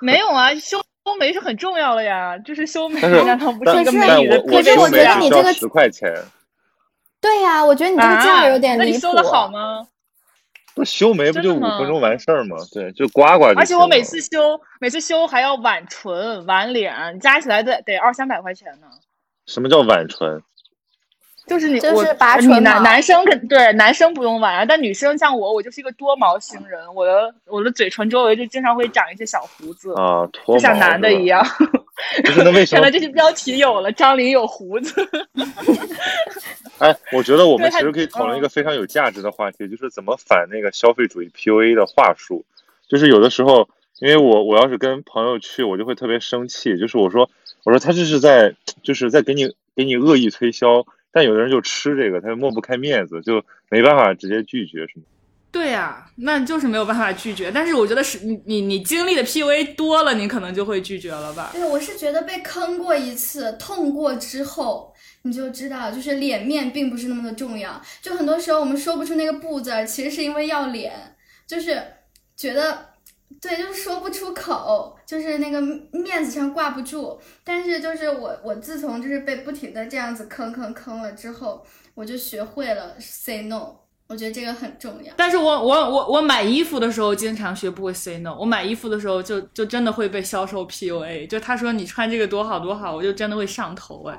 Speaker 2: 没有啊，修修眉是很重要的呀，就是修眉
Speaker 3: 难
Speaker 2: 道不是一个
Speaker 3: 美
Speaker 2: 女的？
Speaker 1: 可是我觉得你这个
Speaker 3: 十块钱。
Speaker 1: 对呀，我觉得你这个价有点离谱。那
Speaker 2: 你修的好吗？
Speaker 3: 不修眉不就五分钟完事儿吗？对，就刮刮就
Speaker 2: 而且我每次修，每次修还要挽唇、挽脸，加起来得得二三百块钱呢。
Speaker 3: 什么叫挽唇？
Speaker 2: 就是你
Speaker 1: 就是拔唇
Speaker 2: 男男生肯对男生不用挽，但女生像我，我就是一个多毛型人，我的我的嘴唇周围就经常会长一些小胡子
Speaker 3: 啊，
Speaker 2: 就像男的一样。
Speaker 3: 那为什 么？
Speaker 2: 看来这些标题有了，张琳有胡子。
Speaker 3: 哎，我觉得我们其实可以讨论一个非常有价值的话题，就是怎么反那个消费主义 PUA 的话术。就是有的时候，因为我我要是跟朋友去，我就会特别生气。就是我说我说他这是在就是在给你给你恶意推销，但有的人就吃这个，他就抹不开面子，就没办法直接拒绝，是吗？
Speaker 2: 对呀，那就是没有办法拒绝。但是我觉得是你你你经历的 PUA 多了，你可能就会拒绝了吧？
Speaker 1: 对，我是觉得被坑过一次，痛过之后。你就知道，就是脸面并不是那么的重要。就很多时候我们说不出那个不字，其实是因为要脸，就是觉得，对，就是说不出口，就是那个面子上挂不住。但是就是我，我自从就是被不停的这样子坑坑坑了之后，我就学会了 say no。我觉得这个很重要。
Speaker 2: 但是我我我我买衣服的时候经常学不会 say no。我买衣服的时候就就真的会被销售 PUA，就他说你穿这个多好多好，我就真的会上头哎。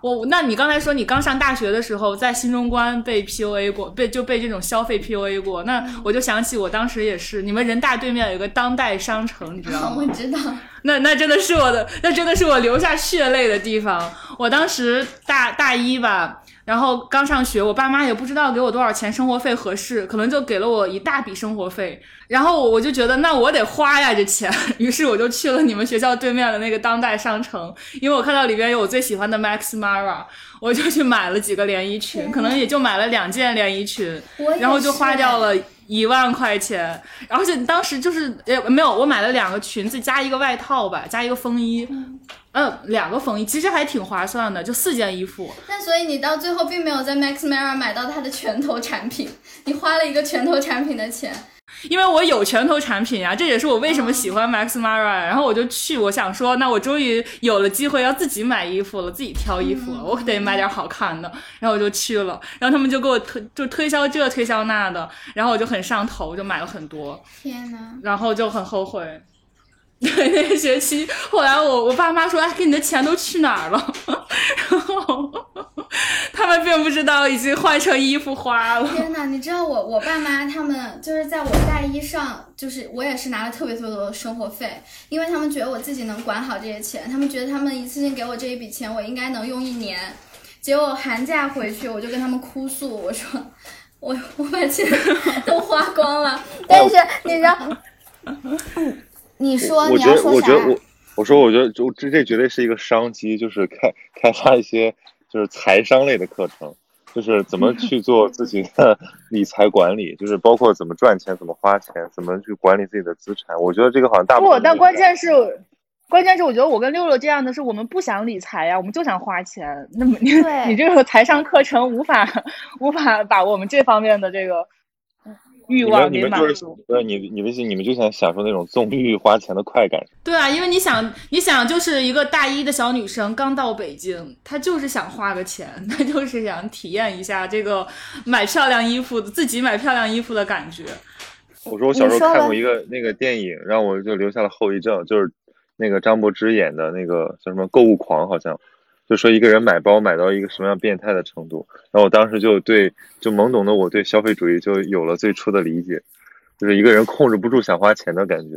Speaker 2: 我，那你刚才说你刚上大学的时候在新中关被 PUA 过，被就被这种消费 PUA 过，那我就想起我当时也是，你们人大对面有个当代商城，你知道吗？
Speaker 1: 我知道。
Speaker 2: 那那真的是我的，那真的是我流下血泪的地方。我当时大大一吧。然后刚上学，我爸妈也不知道给我多少钱生活费合适，可能就给了我一大笔生活费。然后我就觉得那我得花呀这钱，于是我就去了你们学校对面的那个当代商城，因为我看到里边有我最喜欢的 Max Mara，我就去买了几个连衣裙，可能也就买了两件连衣裙，然后就花掉了一万块钱。而且当时就是呃没有，我买了两个裙子加一个外套吧，加一个风衣。嗯，两个风衣其实还挺划算的，就四件衣服。
Speaker 1: 那所以你到最后并没有在 Max Mara 买到它的拳头产品，你花了一个拳头产品的钱。
Speaker 2: 因为我有拳头产品啊，这也是我为什么喜欢 Max Mara。然后我就去，我想说，那我终于有了机会要自己买衣服了，自己挑衣服了，我得买点好看的。然后我就去了，然后他们就给我推，就推销这推销那的，然后我就很上头，就买了很多。
Speaker 1: 天呐，
Speaker 2: 然后就很后悔。对，那个学期，后来我我爸妈说，哎，给你的钱都去哪儿了？然 后他们并不知道已经换成衣服花了。
Speaker 1: 天哪，你知道我我爸妈他们就是在我大一上，就是我也是拿了特别特别多的生活费，因为他们觉得我自己能管好这些钱，他们觉得他们一次性给我这一笔钱，我应该能用一年。结果寒假回去，我就跟他们哭诉，我说我我把钱 都花光了，但是你知道。你说
Speaker 3: 我觉得，我觉得我我说，我觉得就这这绝对是一个商机，就是开开发一些就是财商类的课程，就是怎么 去做自己的 理财管理，就是包括怎么赚钱、怎么花钱、怎么去管理自己的资产。我觉得这个好像大部分。
Speaker 2: 不，但关键是，关键是我觉得我跟六六这样的是我们不想理财呀，我们就想花钱。那么你你这个财商课程无法无法把我们这方面的这个。欲望
Speaker 3: 你们就是呃，你你们你们就想享受那种纵欲花钱的快感。
Speaker 2: 对啊，因为你想你想就是一个大一的小女生刚到北京，她就是想花个钱，她就是想体验一下这个买漂亮衣服自己买漂亮衣服的感觉。
Speaker 3: 我说我小时候看过一个那个电影，让我就留下了后遗症，就是那个张柏芝演的那个叫什么购物狂，好像。就说一个人买包买到一个什么样变态的程度，然后我当时就对就懵懂的我对消费主义就有了最初的理解，就是一个人控制不住想花钱的感觉。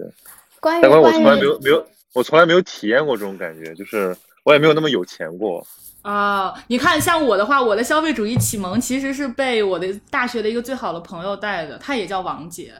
Speaker 1: 关于
Speaker 3: 但我从来没有没有我从来没有体验过这种感觉，就是我也没有那么有钱过。
Speaker 2: 啊，你看像我的话，我的消费主义启蒙其实是被我的大学的一个最好的朋友带的，他也叫王姐。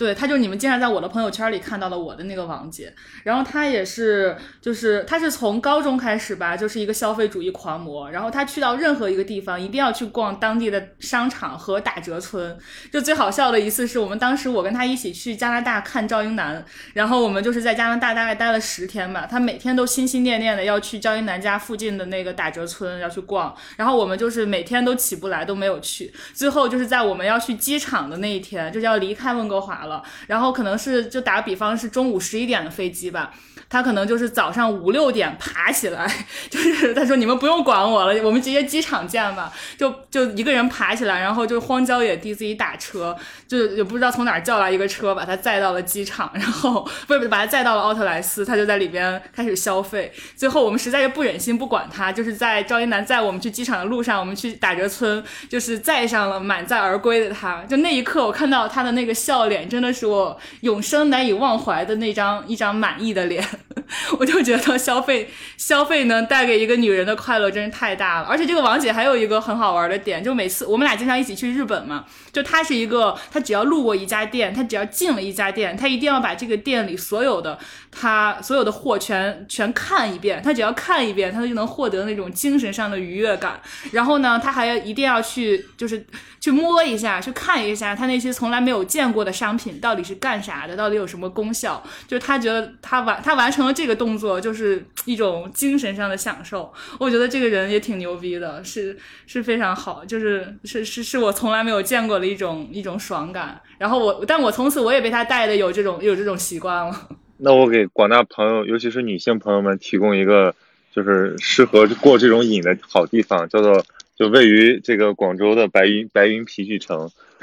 Speaker 2: 对，他就你们经常在我的朋友圈里看到的我的那个王姐，然后他也是，就是他是从高中开始吧，就是一个消费主义狂魔，然后他去到任何一个地方，一定要去逛当地的商场和打折村。就最好笑的一次是我们当时我跟他一起去加拿大看赵英男，然后我们就是在加拿大大概待了十天吧，他每天都心心念念的要去赵英男家附近的那个打折村要去逛，然后我们就是每天都起不来都没有去，最后就是在我们要去机场的那一天，就是要离开温哥华了。然后可能是就打个比方是中午十一点的飞机吧。他可能就是早上五六点爬起来，就是他说你们不用管我了，我们直接机场见吧。就就一个人爬起来，然后就荒郊野地自己打车，就也不知道从哪儿叫来一个车，把他载到了机场，然后不是把他载到了奥特莱斯，他就在里边开始消费。最后我们实在是不忍心不管他，就是在赵一楠载我们去机场的路上，我们去打折村，就是载上了满载而归的他。就那一刻，我看到他的那个笑脸，真的是我永生难以忘怀的那张一张满意的脸。我就觉得消费消费能带给一个女人的快乐真是太大了，而且这个王姐还有一个很好玩的点，就每次我们俩经常一起去日本嘛，就她是一个，她只要路过一家店，她只要进了一家店，她一定要把这个店里所有的她所有的货全全看一遍，她只要看一遍，她就能获得那种精神上的愉悦感。然后呢，她还要一定要去就是去摸一下，去看一下她那些从来没有见过的商品到底是干啥的，到底有什么功效，就她觉得她完她完成了这个动作就是一种精神上的享受。我觉得这个人也挺牛逼的，是是非常好，就是是是是我从来没有见过的一种一种爽感。然后我，但我从此我也被他带的有这种有这种习惯了。
Speaker 3: 那我给广大朋友，尤其是女性朋友们提供一个就是适合过这种瘾的好地方，叫做就位于这个广州的白云白云皮具城，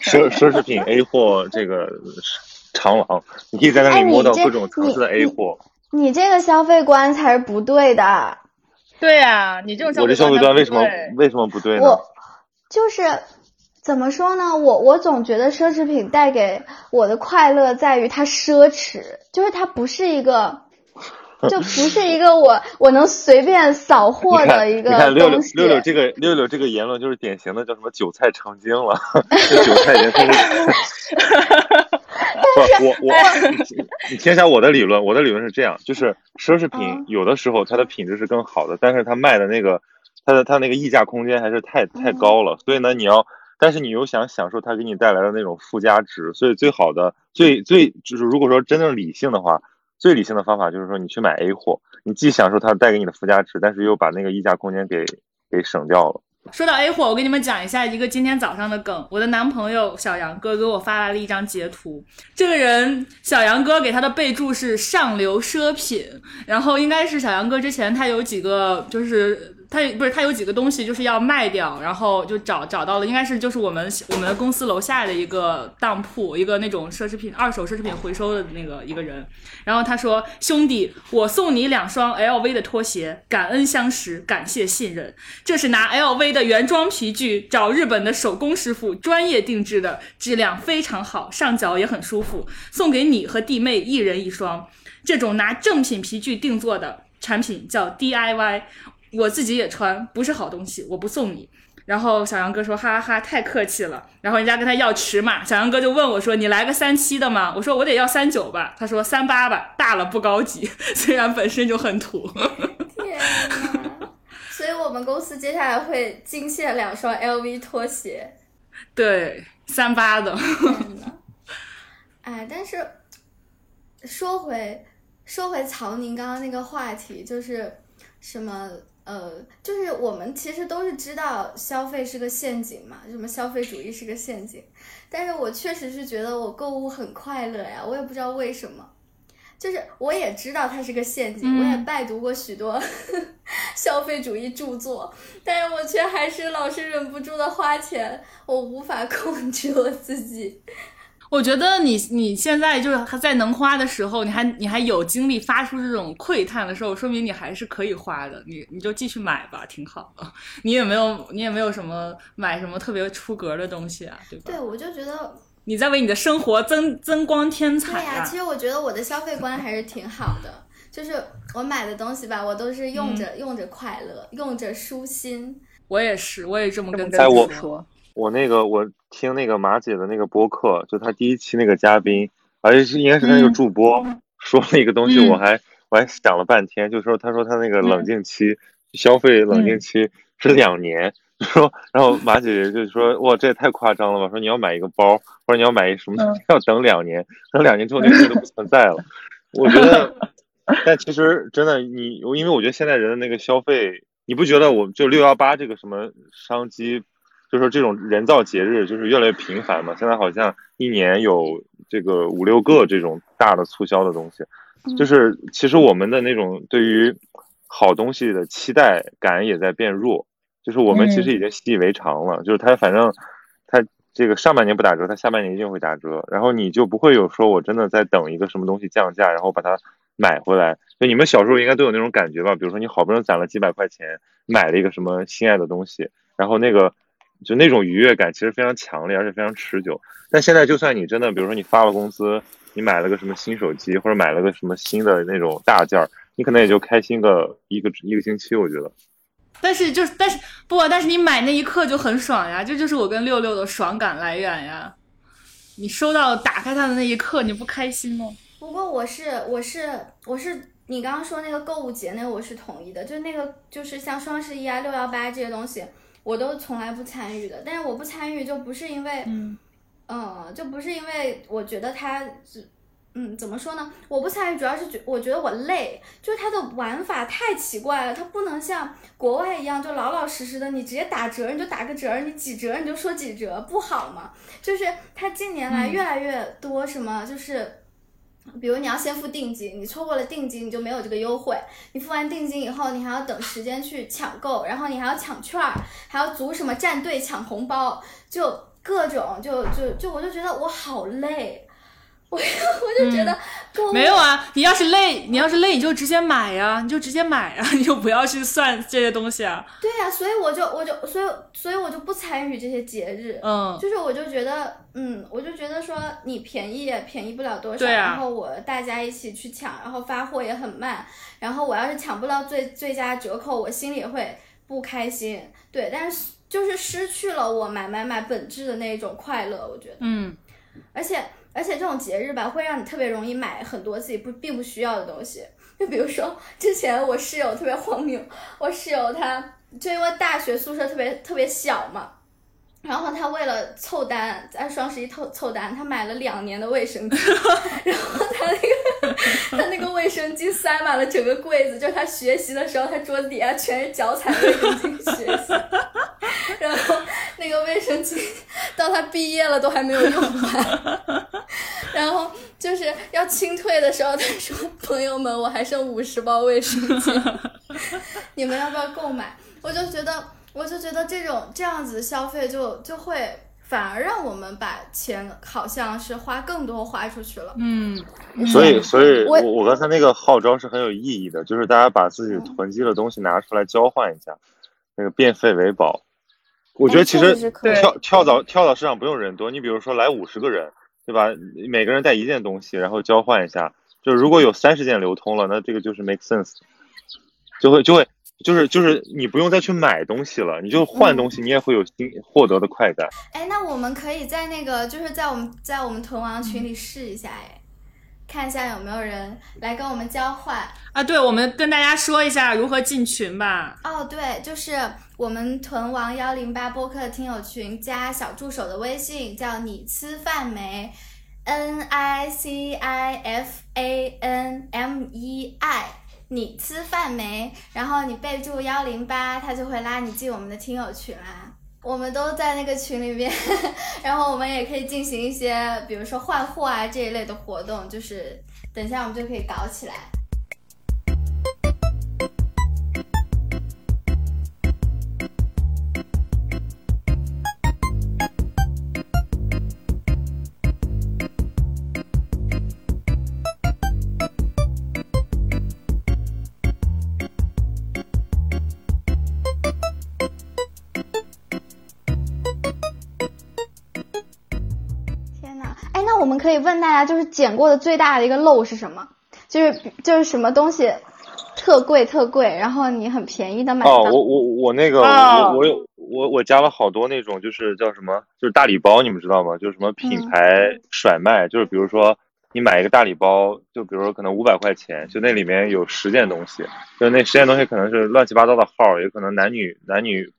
Speaker 3: 奢奢侈品 A 货这个长廊，你可以在那里摸到各种层次的 A 货。
Speaker 4: 你这个消费观才是不对的。
Speaker 2: 对呀，你这种
Speaker 3: 我这消费观为什么为什么不对呢？
Speaker 4: 我就是怎么说呢？我我总觉得奢侈品带给我的快乐在于它奢侈，就是它不是一个，就不是一个我我能随便扫货的一个
Speaker 3: 东西。你看六六六六这个六六这个言论就是典型的叫什么韭菜成精了，韭菜人生。不，我我你听一下我的理论，我的理论是这样，就是奢侈品有的时候它的品质是更好的，但是它卖的那个它的它那个溢价空间还是太太高了，所以呢你要，但是你又想享受它给你带来的那种附加值，所以最好的最最就是如果说真正理性的话，最理性的方法就是说你去买 A 货，你既享受它带给你的附加值，但是又把那个溢价空间给给省掉了。
Speaker 2: 说到 A 货，我给你们讲一下一个今天早上的梗。我的男朋友小杨哥给我发来了一张截图，这个人小杨哥给他的备注是上流奢品，然后应该是小杨哥之前他有几个就是他不是他有几个东西就是要卖掉，然后就找找到了，应该是就是我们我们公司楼下的一个当铺，一个那种奢侈品二手奢侈品回收的那个一个人，然后他说：“兄弟，我送你两双 LV 的拖鞋，感恩相识，感谢信任。这是拿 LV 的原装皮具找日本的手工师傅专业定制的，质量非常好，上脚也很舒服，送给你和弟妹一人一双。这种拿正品皮具定做的。”产品叫 DIY，我自己也穿，不是好东西，我不送你。然后小杨哥说哈哈哈，太客气了。然后人家跟他要尺码，小杨哥就问我说：“你来个三七的吗？”我说：“我得要三九吧。”他说：“三八吧，大了不高级，虽然本身就很土。”
Speaker 1: 天呐，所以我们公司接下来会惊现两双 LV 拖鞋。
Speaker 2: 对，三八的。
Speaker 1: 哎，但是说回。说回曹宁刚刚那个话题，就是什么呃，就是我们其实都是知道消费是个陷阱嘛，什么消费主义是个陷阱。但是我确实是觉得我购物很快乐呀，我也不知道为什么。就是我也知道它是个陷阱，我也拜读过许多 消费主义著作，但是我却还是老是忍不住的花钱，我无法 控制我自己。
Speaker 2: 我觉得你你现在就是还在能花的时候，你还你还有精力发出这种窥探的时候，说明你还是可以花的。你你就继续买吧，挺好的。你也没有你也没有什么买什么特别出格的东西啊，对吧？
Speaker 1: 对，我就觉得
Speaker 2: 你在为你的生活增增光添彩。
Speaker 1: 对呀，其实我觉得我的消费观还是挺好的，就是我买的东西吧，我都是用着用着快乐，用着舒心。
Speaker 2: 我也是，我也这么跟
Speaker 3: 自己
Speaker 2: 说。
Speaker 3: 我那个我听那个马姐的那个播客，就她第一期那个嘉宾，而且是应该是那个助播说了一个东西，我还我还想了半天，就说她说她那个冷静期消费冷静期是两年，说然后马姐姐就说哇这也太夸张了吧，说你要买一个包或者你要买一什么要等两年，等两年之后那个都不存在了。我觉得，但其实真的你因为我觉得现在人的那个消费，你不觉得我就六幺八这个什么商机？就是这种人造节日就是越来越频繁嘛，现在好像一年有这个五六个这种大的促销的东西，就是其实我们的那种对于好东西的期待感也在变弱，就是我们其实已经习以为常了，就是它反正它这个上半年不打折，它下半年一定会打折，然后你就不会有说我真的在等一个什么东西降价，然后把它买回来。就你们小时候应该都有那种感觉吧？比如说你好不容易攒了几百块钱买了一个什么心爱的东西，然后那个。就那种愉悦感其实非常强烈，而且非常持久。但现在，就算你真的，比如说你发了工资，你买了个什么新手机，或者买了个什么新的那种大件儿，你可能也就开心个一个一个星期，我觉得。
Speaker 2: 但是，就但是不，但是你买那一刻就很爽呀，这就是我跟六六的爽感来源呀。你收到打开它的那一刻，你不开心吗？
Speaker 1: 不过我是我是我是你刚刚说那个购物节那个我是同意的，就那个就是像双十一啊、六幺八这些东西。我都从来不参与的，但是我不参与就不是因为，嗯，就不是因为我觉得它，嗯，怎么说呢？我不参与主要是觉我觉得我累，就是它的玩法太奇怪了，它不能像国外一样就老老实实的，你直接打折你就打个折，你几折你就说几折，不好吗？就是它近年来越来越多什么就是。比如你要先付定金，你错过了定金，你就没有这个优惠。你付完定金以后，你还要等时间去抢购，然后你还要抢券儿，还要组什么战队抢红包，就各种，就就就我就觉得我好累。我 我就觉得
Speaker 2: 没有啊，你要是累，你要是累，你就直接买呀，你就直接买啊，你就不要去算这些东西啊。
Speaker 1: 对呀，所以我就我就所以所以我就不参与这些节日。
Speaker 2: 嗯，
Speaker 1: 就是我就觉得，嗯，我就觉得说你便宜也便宜不了多少，然后我大家一起去抢，然后发货也很慢，然后我要是抢不到最最佳折扣，我心里也会不开心。对，但是就是失去了我买买买本质的那种快乐，我觉得。
Speaker 2: 嗯，
Speaker 1: 而且。而且这种节日吧，会让你特别容易买很多自己不并不需要的东西。就比如说，之前我室友特别荒谬，我室友她就因为大学宿舍特别特别小嘛，然后他为了凑单，在双十一凑凑单，他买了两年的卫生巾，然后他那个他那个卫生巾塞满了整个柜子，就是他学习的时候，他桌子底下全是脚踩卫生巾学习，然后那个卫生巾到他毕业了都还没有用完。然后就是要清退的时候，他说：“朋友们，我还剩五十包卫生巾，你们要不要购买？”我就觉得，我就觉得这种这样子消费就就会反而让我们把钱好像是花更多花出去了。
Speaker 2: 嗯，
Speaker 3: 所以，所以
Speaker 4: 我
Speaker 3: 我我刚才那个号召是很有意义的，就是大家把自己囤积的东西拿出来交换一下，那个变废为宝。我觉得其实跳跳蚤跳蚤市场不用人多，你比如说来五十个人，对吧？每个人带一件东西，然后交换一下。就如果有三十件流通了，那这个就是 make sense，就会就会就是就是你不用再去买东西了，你就换东西，你也会有新获得的快感。
Speaker 1: 哎，那我们可以在那个就是在我们在我们屯王群里试一下，哎，看一下有没有人来跟我们交换。
Speaker 2: 啊，对，我们跟大家说一下如何进群吧。
Speaker 1: 哦，对，就是我们屯王幺零八播客听友群加小助手的微信叫你吃饭没，N I C I F A N M E I，你吃饭没？然后你备注幺零八，他就会拉你进我们的听友群啦。我们都在那个群里面，然后我们也可以进行一些，比如说换货啊这一类的活动，就是等一下我们就可以搞起来。
Speaker 4: 就是捡过的最大的一个漏是什么？就是就是什么东西特贵特贵，然后你很便宜的买
Speaker 3: 哦，我我我那个
Speaker 2: 哦
Speaker 3: 我我有我我加了好多那种就是叫什么，就是大礼包，你们知道吗？就是什么品牌甩卖，就是比如说你买一个大礼包，就比如说可能五百块钱，就那里面有十件东西，就是那十件东西可能是乱七八糟的号，也可能男女男女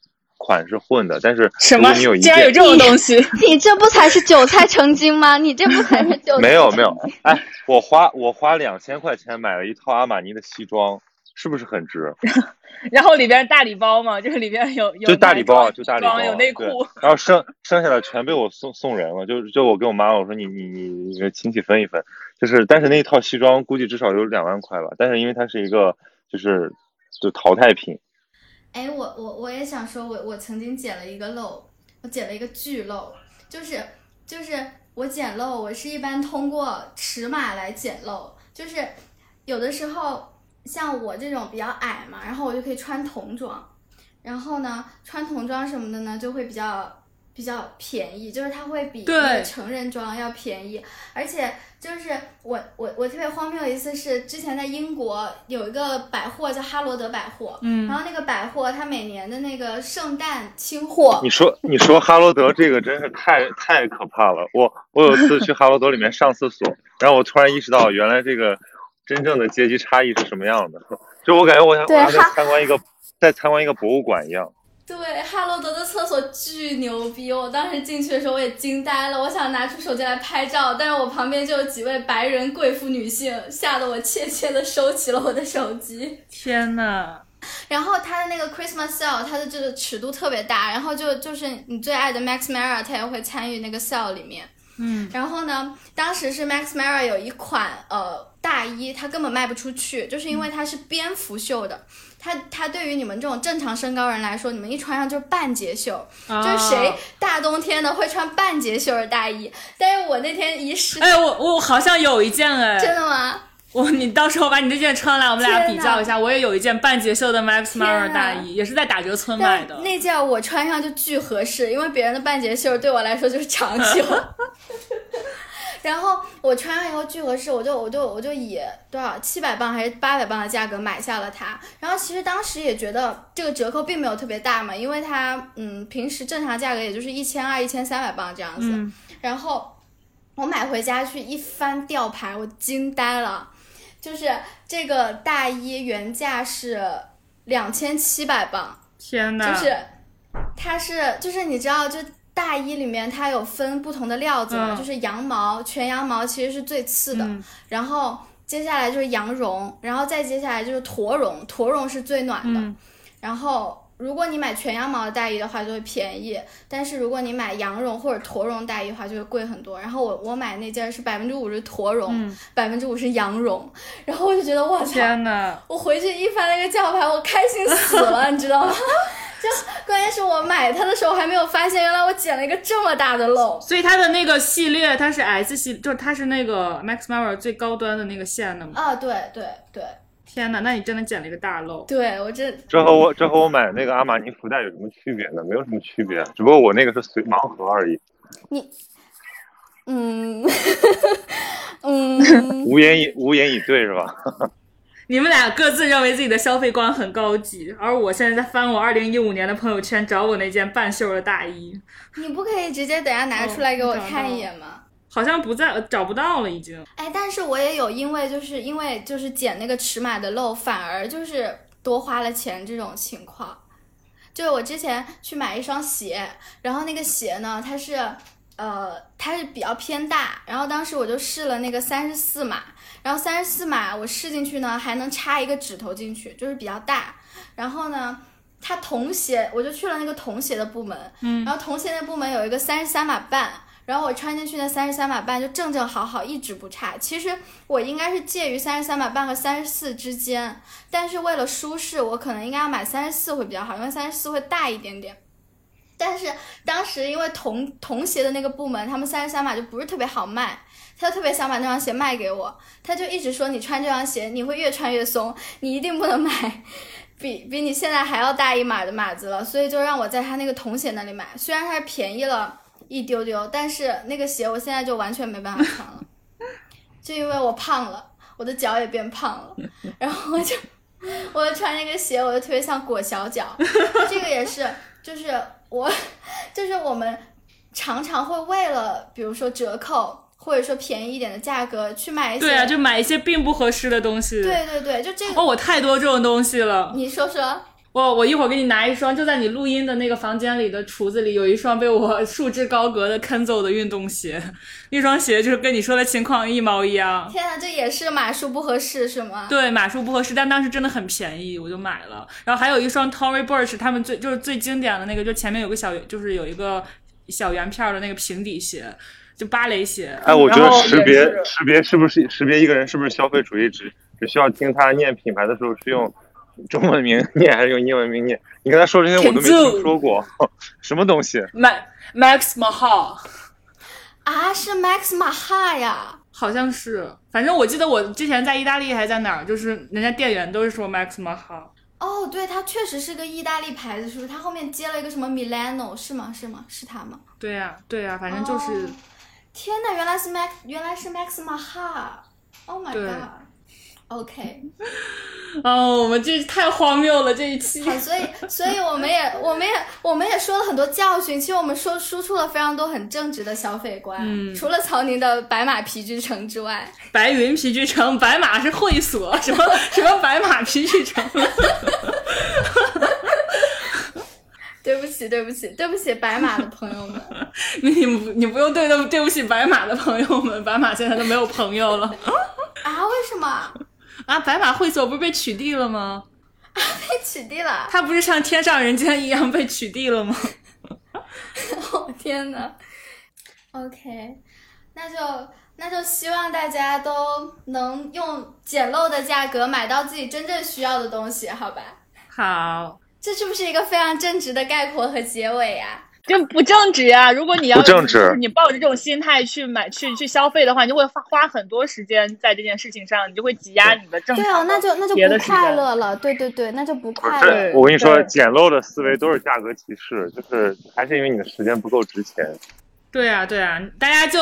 Speaker 3: 款是混的，但是
Speaker 2: 什么
Speaker 3: 如果你有？一件
Speaker 2: 竟然有这种东西？
Speaker 4: 你这不才是韭菜成精吗？你这不才是韭菜？
Speaker 3: 没有没有，哎，我花我花两千块钱买了一套阿玛尼的西装，是不是很值？
Speaker 2: 然后里边大礼包嘛，就是里边有有
Speaker 3: 就大礼包啊，就大礼包
Speaker 2: 有内裤。
Speaker 3: 然后剩剩下的全被我送送人了，就就我跟我妈我说你你你你亲戚分一分，就是但是那一套西装估计至少有两万块吧，但是因为它是一个就是就淘汰品，
Speaker 1: 哎，我我我也想说我，我曾经捡了一个漏，我捡了一个巨漏，就是就是我捡漏，我是一般通过尺码来捡漏，就是有的时候像我这种比较矮嘛，然后我就可以穿童装，然后呢穿童装什么的呢就会比较。比较便宜，就是它会比
Speaker 2: 对
Speaker 1: 那个成人装要便宜，而且就是我我我特别荒谬的一次是之前在英国有一个百货叫哈罗德百货，
Speaker 2: 嗯
Speaker 1: 然后那个百货它每年的那个圣诞清货
Speaker 3: 你，说你说哈罗德这个真是太太可怕了，我我有次去哈罗德里面上厕所，然后我突然意识到原来这个真正的阶级差异是什么样的，就我感觉我像我要在参观一个在参观一个博物馆一样。
Speaker 1: 对，哈罗德的厕所巨牛逼！我当时进去的时候我也惊呆了，我想拿出手机来拍照，但是我旁边就有几位白人贵妇女性，吓得我怯怯的收起了我的手机。
Speaker 2: 天呐，
Speaker 1: 然后它的那个 Christmas sale，它的这个尺度特别大，然后就就是你最爱的 Max Mara，他也会参与那个 sale 里面。
Speaker 2: 嗯，
Speaker 1: 然后呢，当时是 Max Mara 有一款呃大衣，它根本卖不出去，就是因为它是蝙蝠袖的。它它对于你们这种正常身高人来说，你们一穿上就是半截袖，就是谁
Speaker 2: 啊
Speaker 1: 大冬天的会穿半截袖的大衣？但是我那天一试，
Speaker 2: 哎，我我好像有一件哎，
Speaker 1: 真的吗？
Speaker 2: 我你到时候把你这件穿来，我们俩比较一下。我也有一件半截袖的 Max Mara 大衣，也是在打折村买的。
Speaker 1: 那件我穿上就巨合适，因为别人的半截袖对我来说就是长袖。然后我穿上以后巨合适，我就我就我就以多少七百磅还是八百磅的价格买下了它。然后其实当时也觉得这个折扣并没有特别大嘛，因为它嗯平时正常价格也就是一千二、一千三百磅这样子。
Speaker 2: 嗯，
Speaker 1: 然后我买回家去一翻吊牌，我惊呆了，就是这个大衣原价是两千七百磅。
Speaker 2: 天呐，
Speaker 1: 就是它是就是你知道，就大衣里面它有分不同的料子嘛，
Speaker 2: 嗯。
Speaker 1: 就是羊毛、全羊毛其实是最次的，
Speaker 2: 嗯。
Speaker 1: 然后接下来就是羊绒，然后再接下来就是驼绒，驼绒是最暖的，
Speaker 2: 嗯。
Speaker 1: 然后如果你买全羊毛的大衣的话就会便宜，但是如果你买羊绒或者驼绒大衣的话就会贵很多。然后我我买那件是百分之五十驼绒，百分之五十羊绒，然后我就觉得我操，
Speaker 2: 天呐，
Speaker 1: 我回去一翻那个轿牌，我开心死了，你知道吗？就关键是我买它的时候还没有发现，原来我捡了一个这么大的漏。
Speaker 2: 所以它的那个系列它是 S 系，就是它是那个 Max Mara 最高端的那个线的吗？
Speaker 1: 啊，对对对
Speaker 2: 天呐，那你真的捡了一个大漏。
Speaker 1: 对，我这
Speaker 3: 这和我这和我买那个阿玛尼福袋有什么区别呢？没有什么区别，只不过我那个是随盲盒而已。
Speaker 1: 你，嗯 嗯，
Speaker 3: 无言以无言以对是吧？
Speaker 2: 你们俩各自认为自己的消费观很高级，而我现在在翻我二零一五年的朋友圈，找我那件半袖的大衣，
Speaker 1: 你不可以直接等下拿出来给我看一眼吗？
Speaker 2: 好像不在，找不到了已经。
Speaker 1: 哎，但是我也有因为就是因为就是捡那个尺码的漏，反而就是多花了钱这种情况。就是我之前去买一双鞋，然后那个鞋呢，它是呃它是比较偏大，然后当时我就试了那个三十四码，然后三十四码我试进去呢还能插一个指头进去，就是比较大。然后呢，它童鞋我就去了那个童鞋的部门，嗯，然后童鞋那部门有一个三十三码半。然后我穿进去那三十三码半就正正好好，一直不差。其实我应该是介于三十三码半和三十四之间，但是为了舒适，我可能应该要买三十四会比较好，因为三十四会大一点点。但是当时因为童童鞋的那个部门，他们三十三码就不是特别好卖，他特别想把那双鞋卖给我，他就一直说你穿这双鞋你会越穿越松，你一定不能买比比你现在还要大一码的码子了，所以就让我在他那个童鞋那里买，虽然它便宜了。一丢丢，但是那个鞋我现在就完全没办法穿了，就因为我胖了，我的脚也变胖了，然后我就，我就穿那个鞋，我就特别像裹小脚。这个也是，就是我，就是我们常常会为了，比如说折扣或者说便宜一点的价格去买一些，
Speaker 2: 对啊，就买一些并不合适的东西。
Speaker 1: 对对对，就这个。
Speaker 2: 哦，我太多这种东西了。
Speaker 1: 你说说。
Speaker 2: 我我一会儿给你拿一双，就在你录音的那个房间里的橱子里，有一双被我束之高阁的 Kenzo 的运动鞋，那双鞋就是跟你说的情况一毛一样。
Speaker 1: 天呐，这也是码数不合适是吗？
Speaker 2: 对，码数不合适，但当时真的很便宜，我就买了。然后还有一双 Tory Burch，他们最就是最经典的那个，就前面有个小，就是有一个小圆片的那个平底鞋，就芭蕾鞋。
Speaker 3: 哎，我觉得识别识别是不是识别一个人是不是消费主义，只只需要听他念品牌的时候是用。中文名念还是用英文名念？你跟他说这些我都没听说过，什么东西
Speaker 2: ？Max Max Maha
Speaker 1: 啊，是 Max Mahal 呀？
Speaker 2: 好像是，反正我记得我之前在意大利还在哪儿，就是人家店员都是说 Max Maha。
Speaker 1: 哦，对，它确实是个意大利牌子，是不是？它后面接了一个什么 Milano，是吗？是吗？是它吗？
Speaker 2: 对呀，对呀，反正就是。
Speaker 1: 天呐，原来是 Max，原来是 Max Maha！Oh my god！OK，
Speaker 2: 哦，我们这太荒谬了这一期。
Speaker 1: 好，所以，所以我们也，我们也，我们也说了很多教训。其实我们说输出了非常多很正直的消费观。嗯，除了曹宁的白马皮具城之外，
Speaker 2: 白云皮具城，白马是会所，什么什么白马皮具城。
Speaker 1: 对不起，对不起，对不起，白马的朋友们。
Speaker 2: 你你你不用对对对不起白马的朋友们，白马现在都没有朋友了。
Speaker 1: 啊？为什么？
Speaker 2: 啊，白马会所不是被取缔了吗？
Speaker 1: 啊，被取缔了。
Speaker 2: 他不是像天上人间一样被取缔了吗？
Speaker 1: 哦天呐 OK，那就那就希望大家都能用简陋的价格买到自己真正需要的东西，好吧？
Speaker 2: 好，
Speaker 1: 这是不是一个非常正直的概括和结尾呀？
Speaker 2: 就不正直啊！如果你要
Speaker 3: 不正直，
Speaker 2: 你抱着这种心态去买、去去消费的话，你就会花花很多时间在这件事情上，你就会挤压你的正常。
Speaker 1: 对啊，那就那就不快乐了。对对对，那就不快乐。
Speaker 3: 我跟你说，简陋的思维都是价格歧视，就是还是因为你的时间不够值钱。
Speaker 2: 对啊，对啊，大家就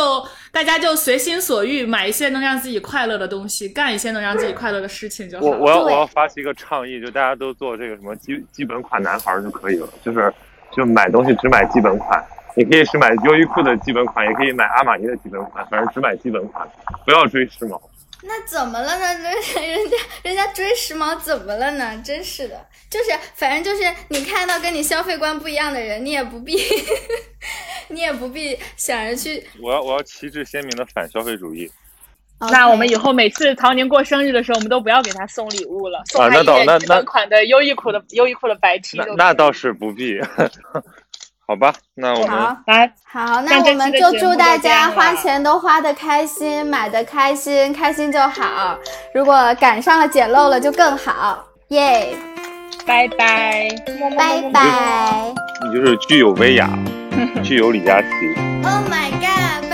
Speaker 2: 大家就随心所欲买一些能让自己快乐的东西，干一些能让自己快乐的事情就好。
Speaker 3: 我我要我要发起一个倡议，就大家都做这个什么基基本款男孩就可以了，就是就买东西只买基本款。你可以是买优衣库的基本款，也可以买阿玛尼的基本款，反正只买基本款，不要追时髦。
Speaker 1: 那怎么了呢？人 人家人家追时髦怎么了呢？真是的，就是反正就是你看到跟你消费观不一样的人，你也不必，你也不必想着去。
Speaker 3: 我要我要旗帜鲜明的反消费主义。
Speaker 2: 那我们以后每次曹宁过生日的时候，我们都不要给他送礼物了，送他
Speaker 3: 那
Speaker 2: 一件基
Speaker 3: 倒那那
Speaker 2: 本款的优衣库的优衣库的白 T
Speaker 3: 那倒是不必。好吧，那我们
Speaker 1: 好。
Speaker 2: 来，
Speaker 1: 好，那我们就祝大家花钱都花的开心，买的开心，开心就好。如果赶上了捡漏了就更好，耶！
Speaker 2: 拜拜，
Speaker 1: 拜拜。
Speaker 3: 你就是具有威亚，具有李佳琦。
Speaker 1: Oh my god！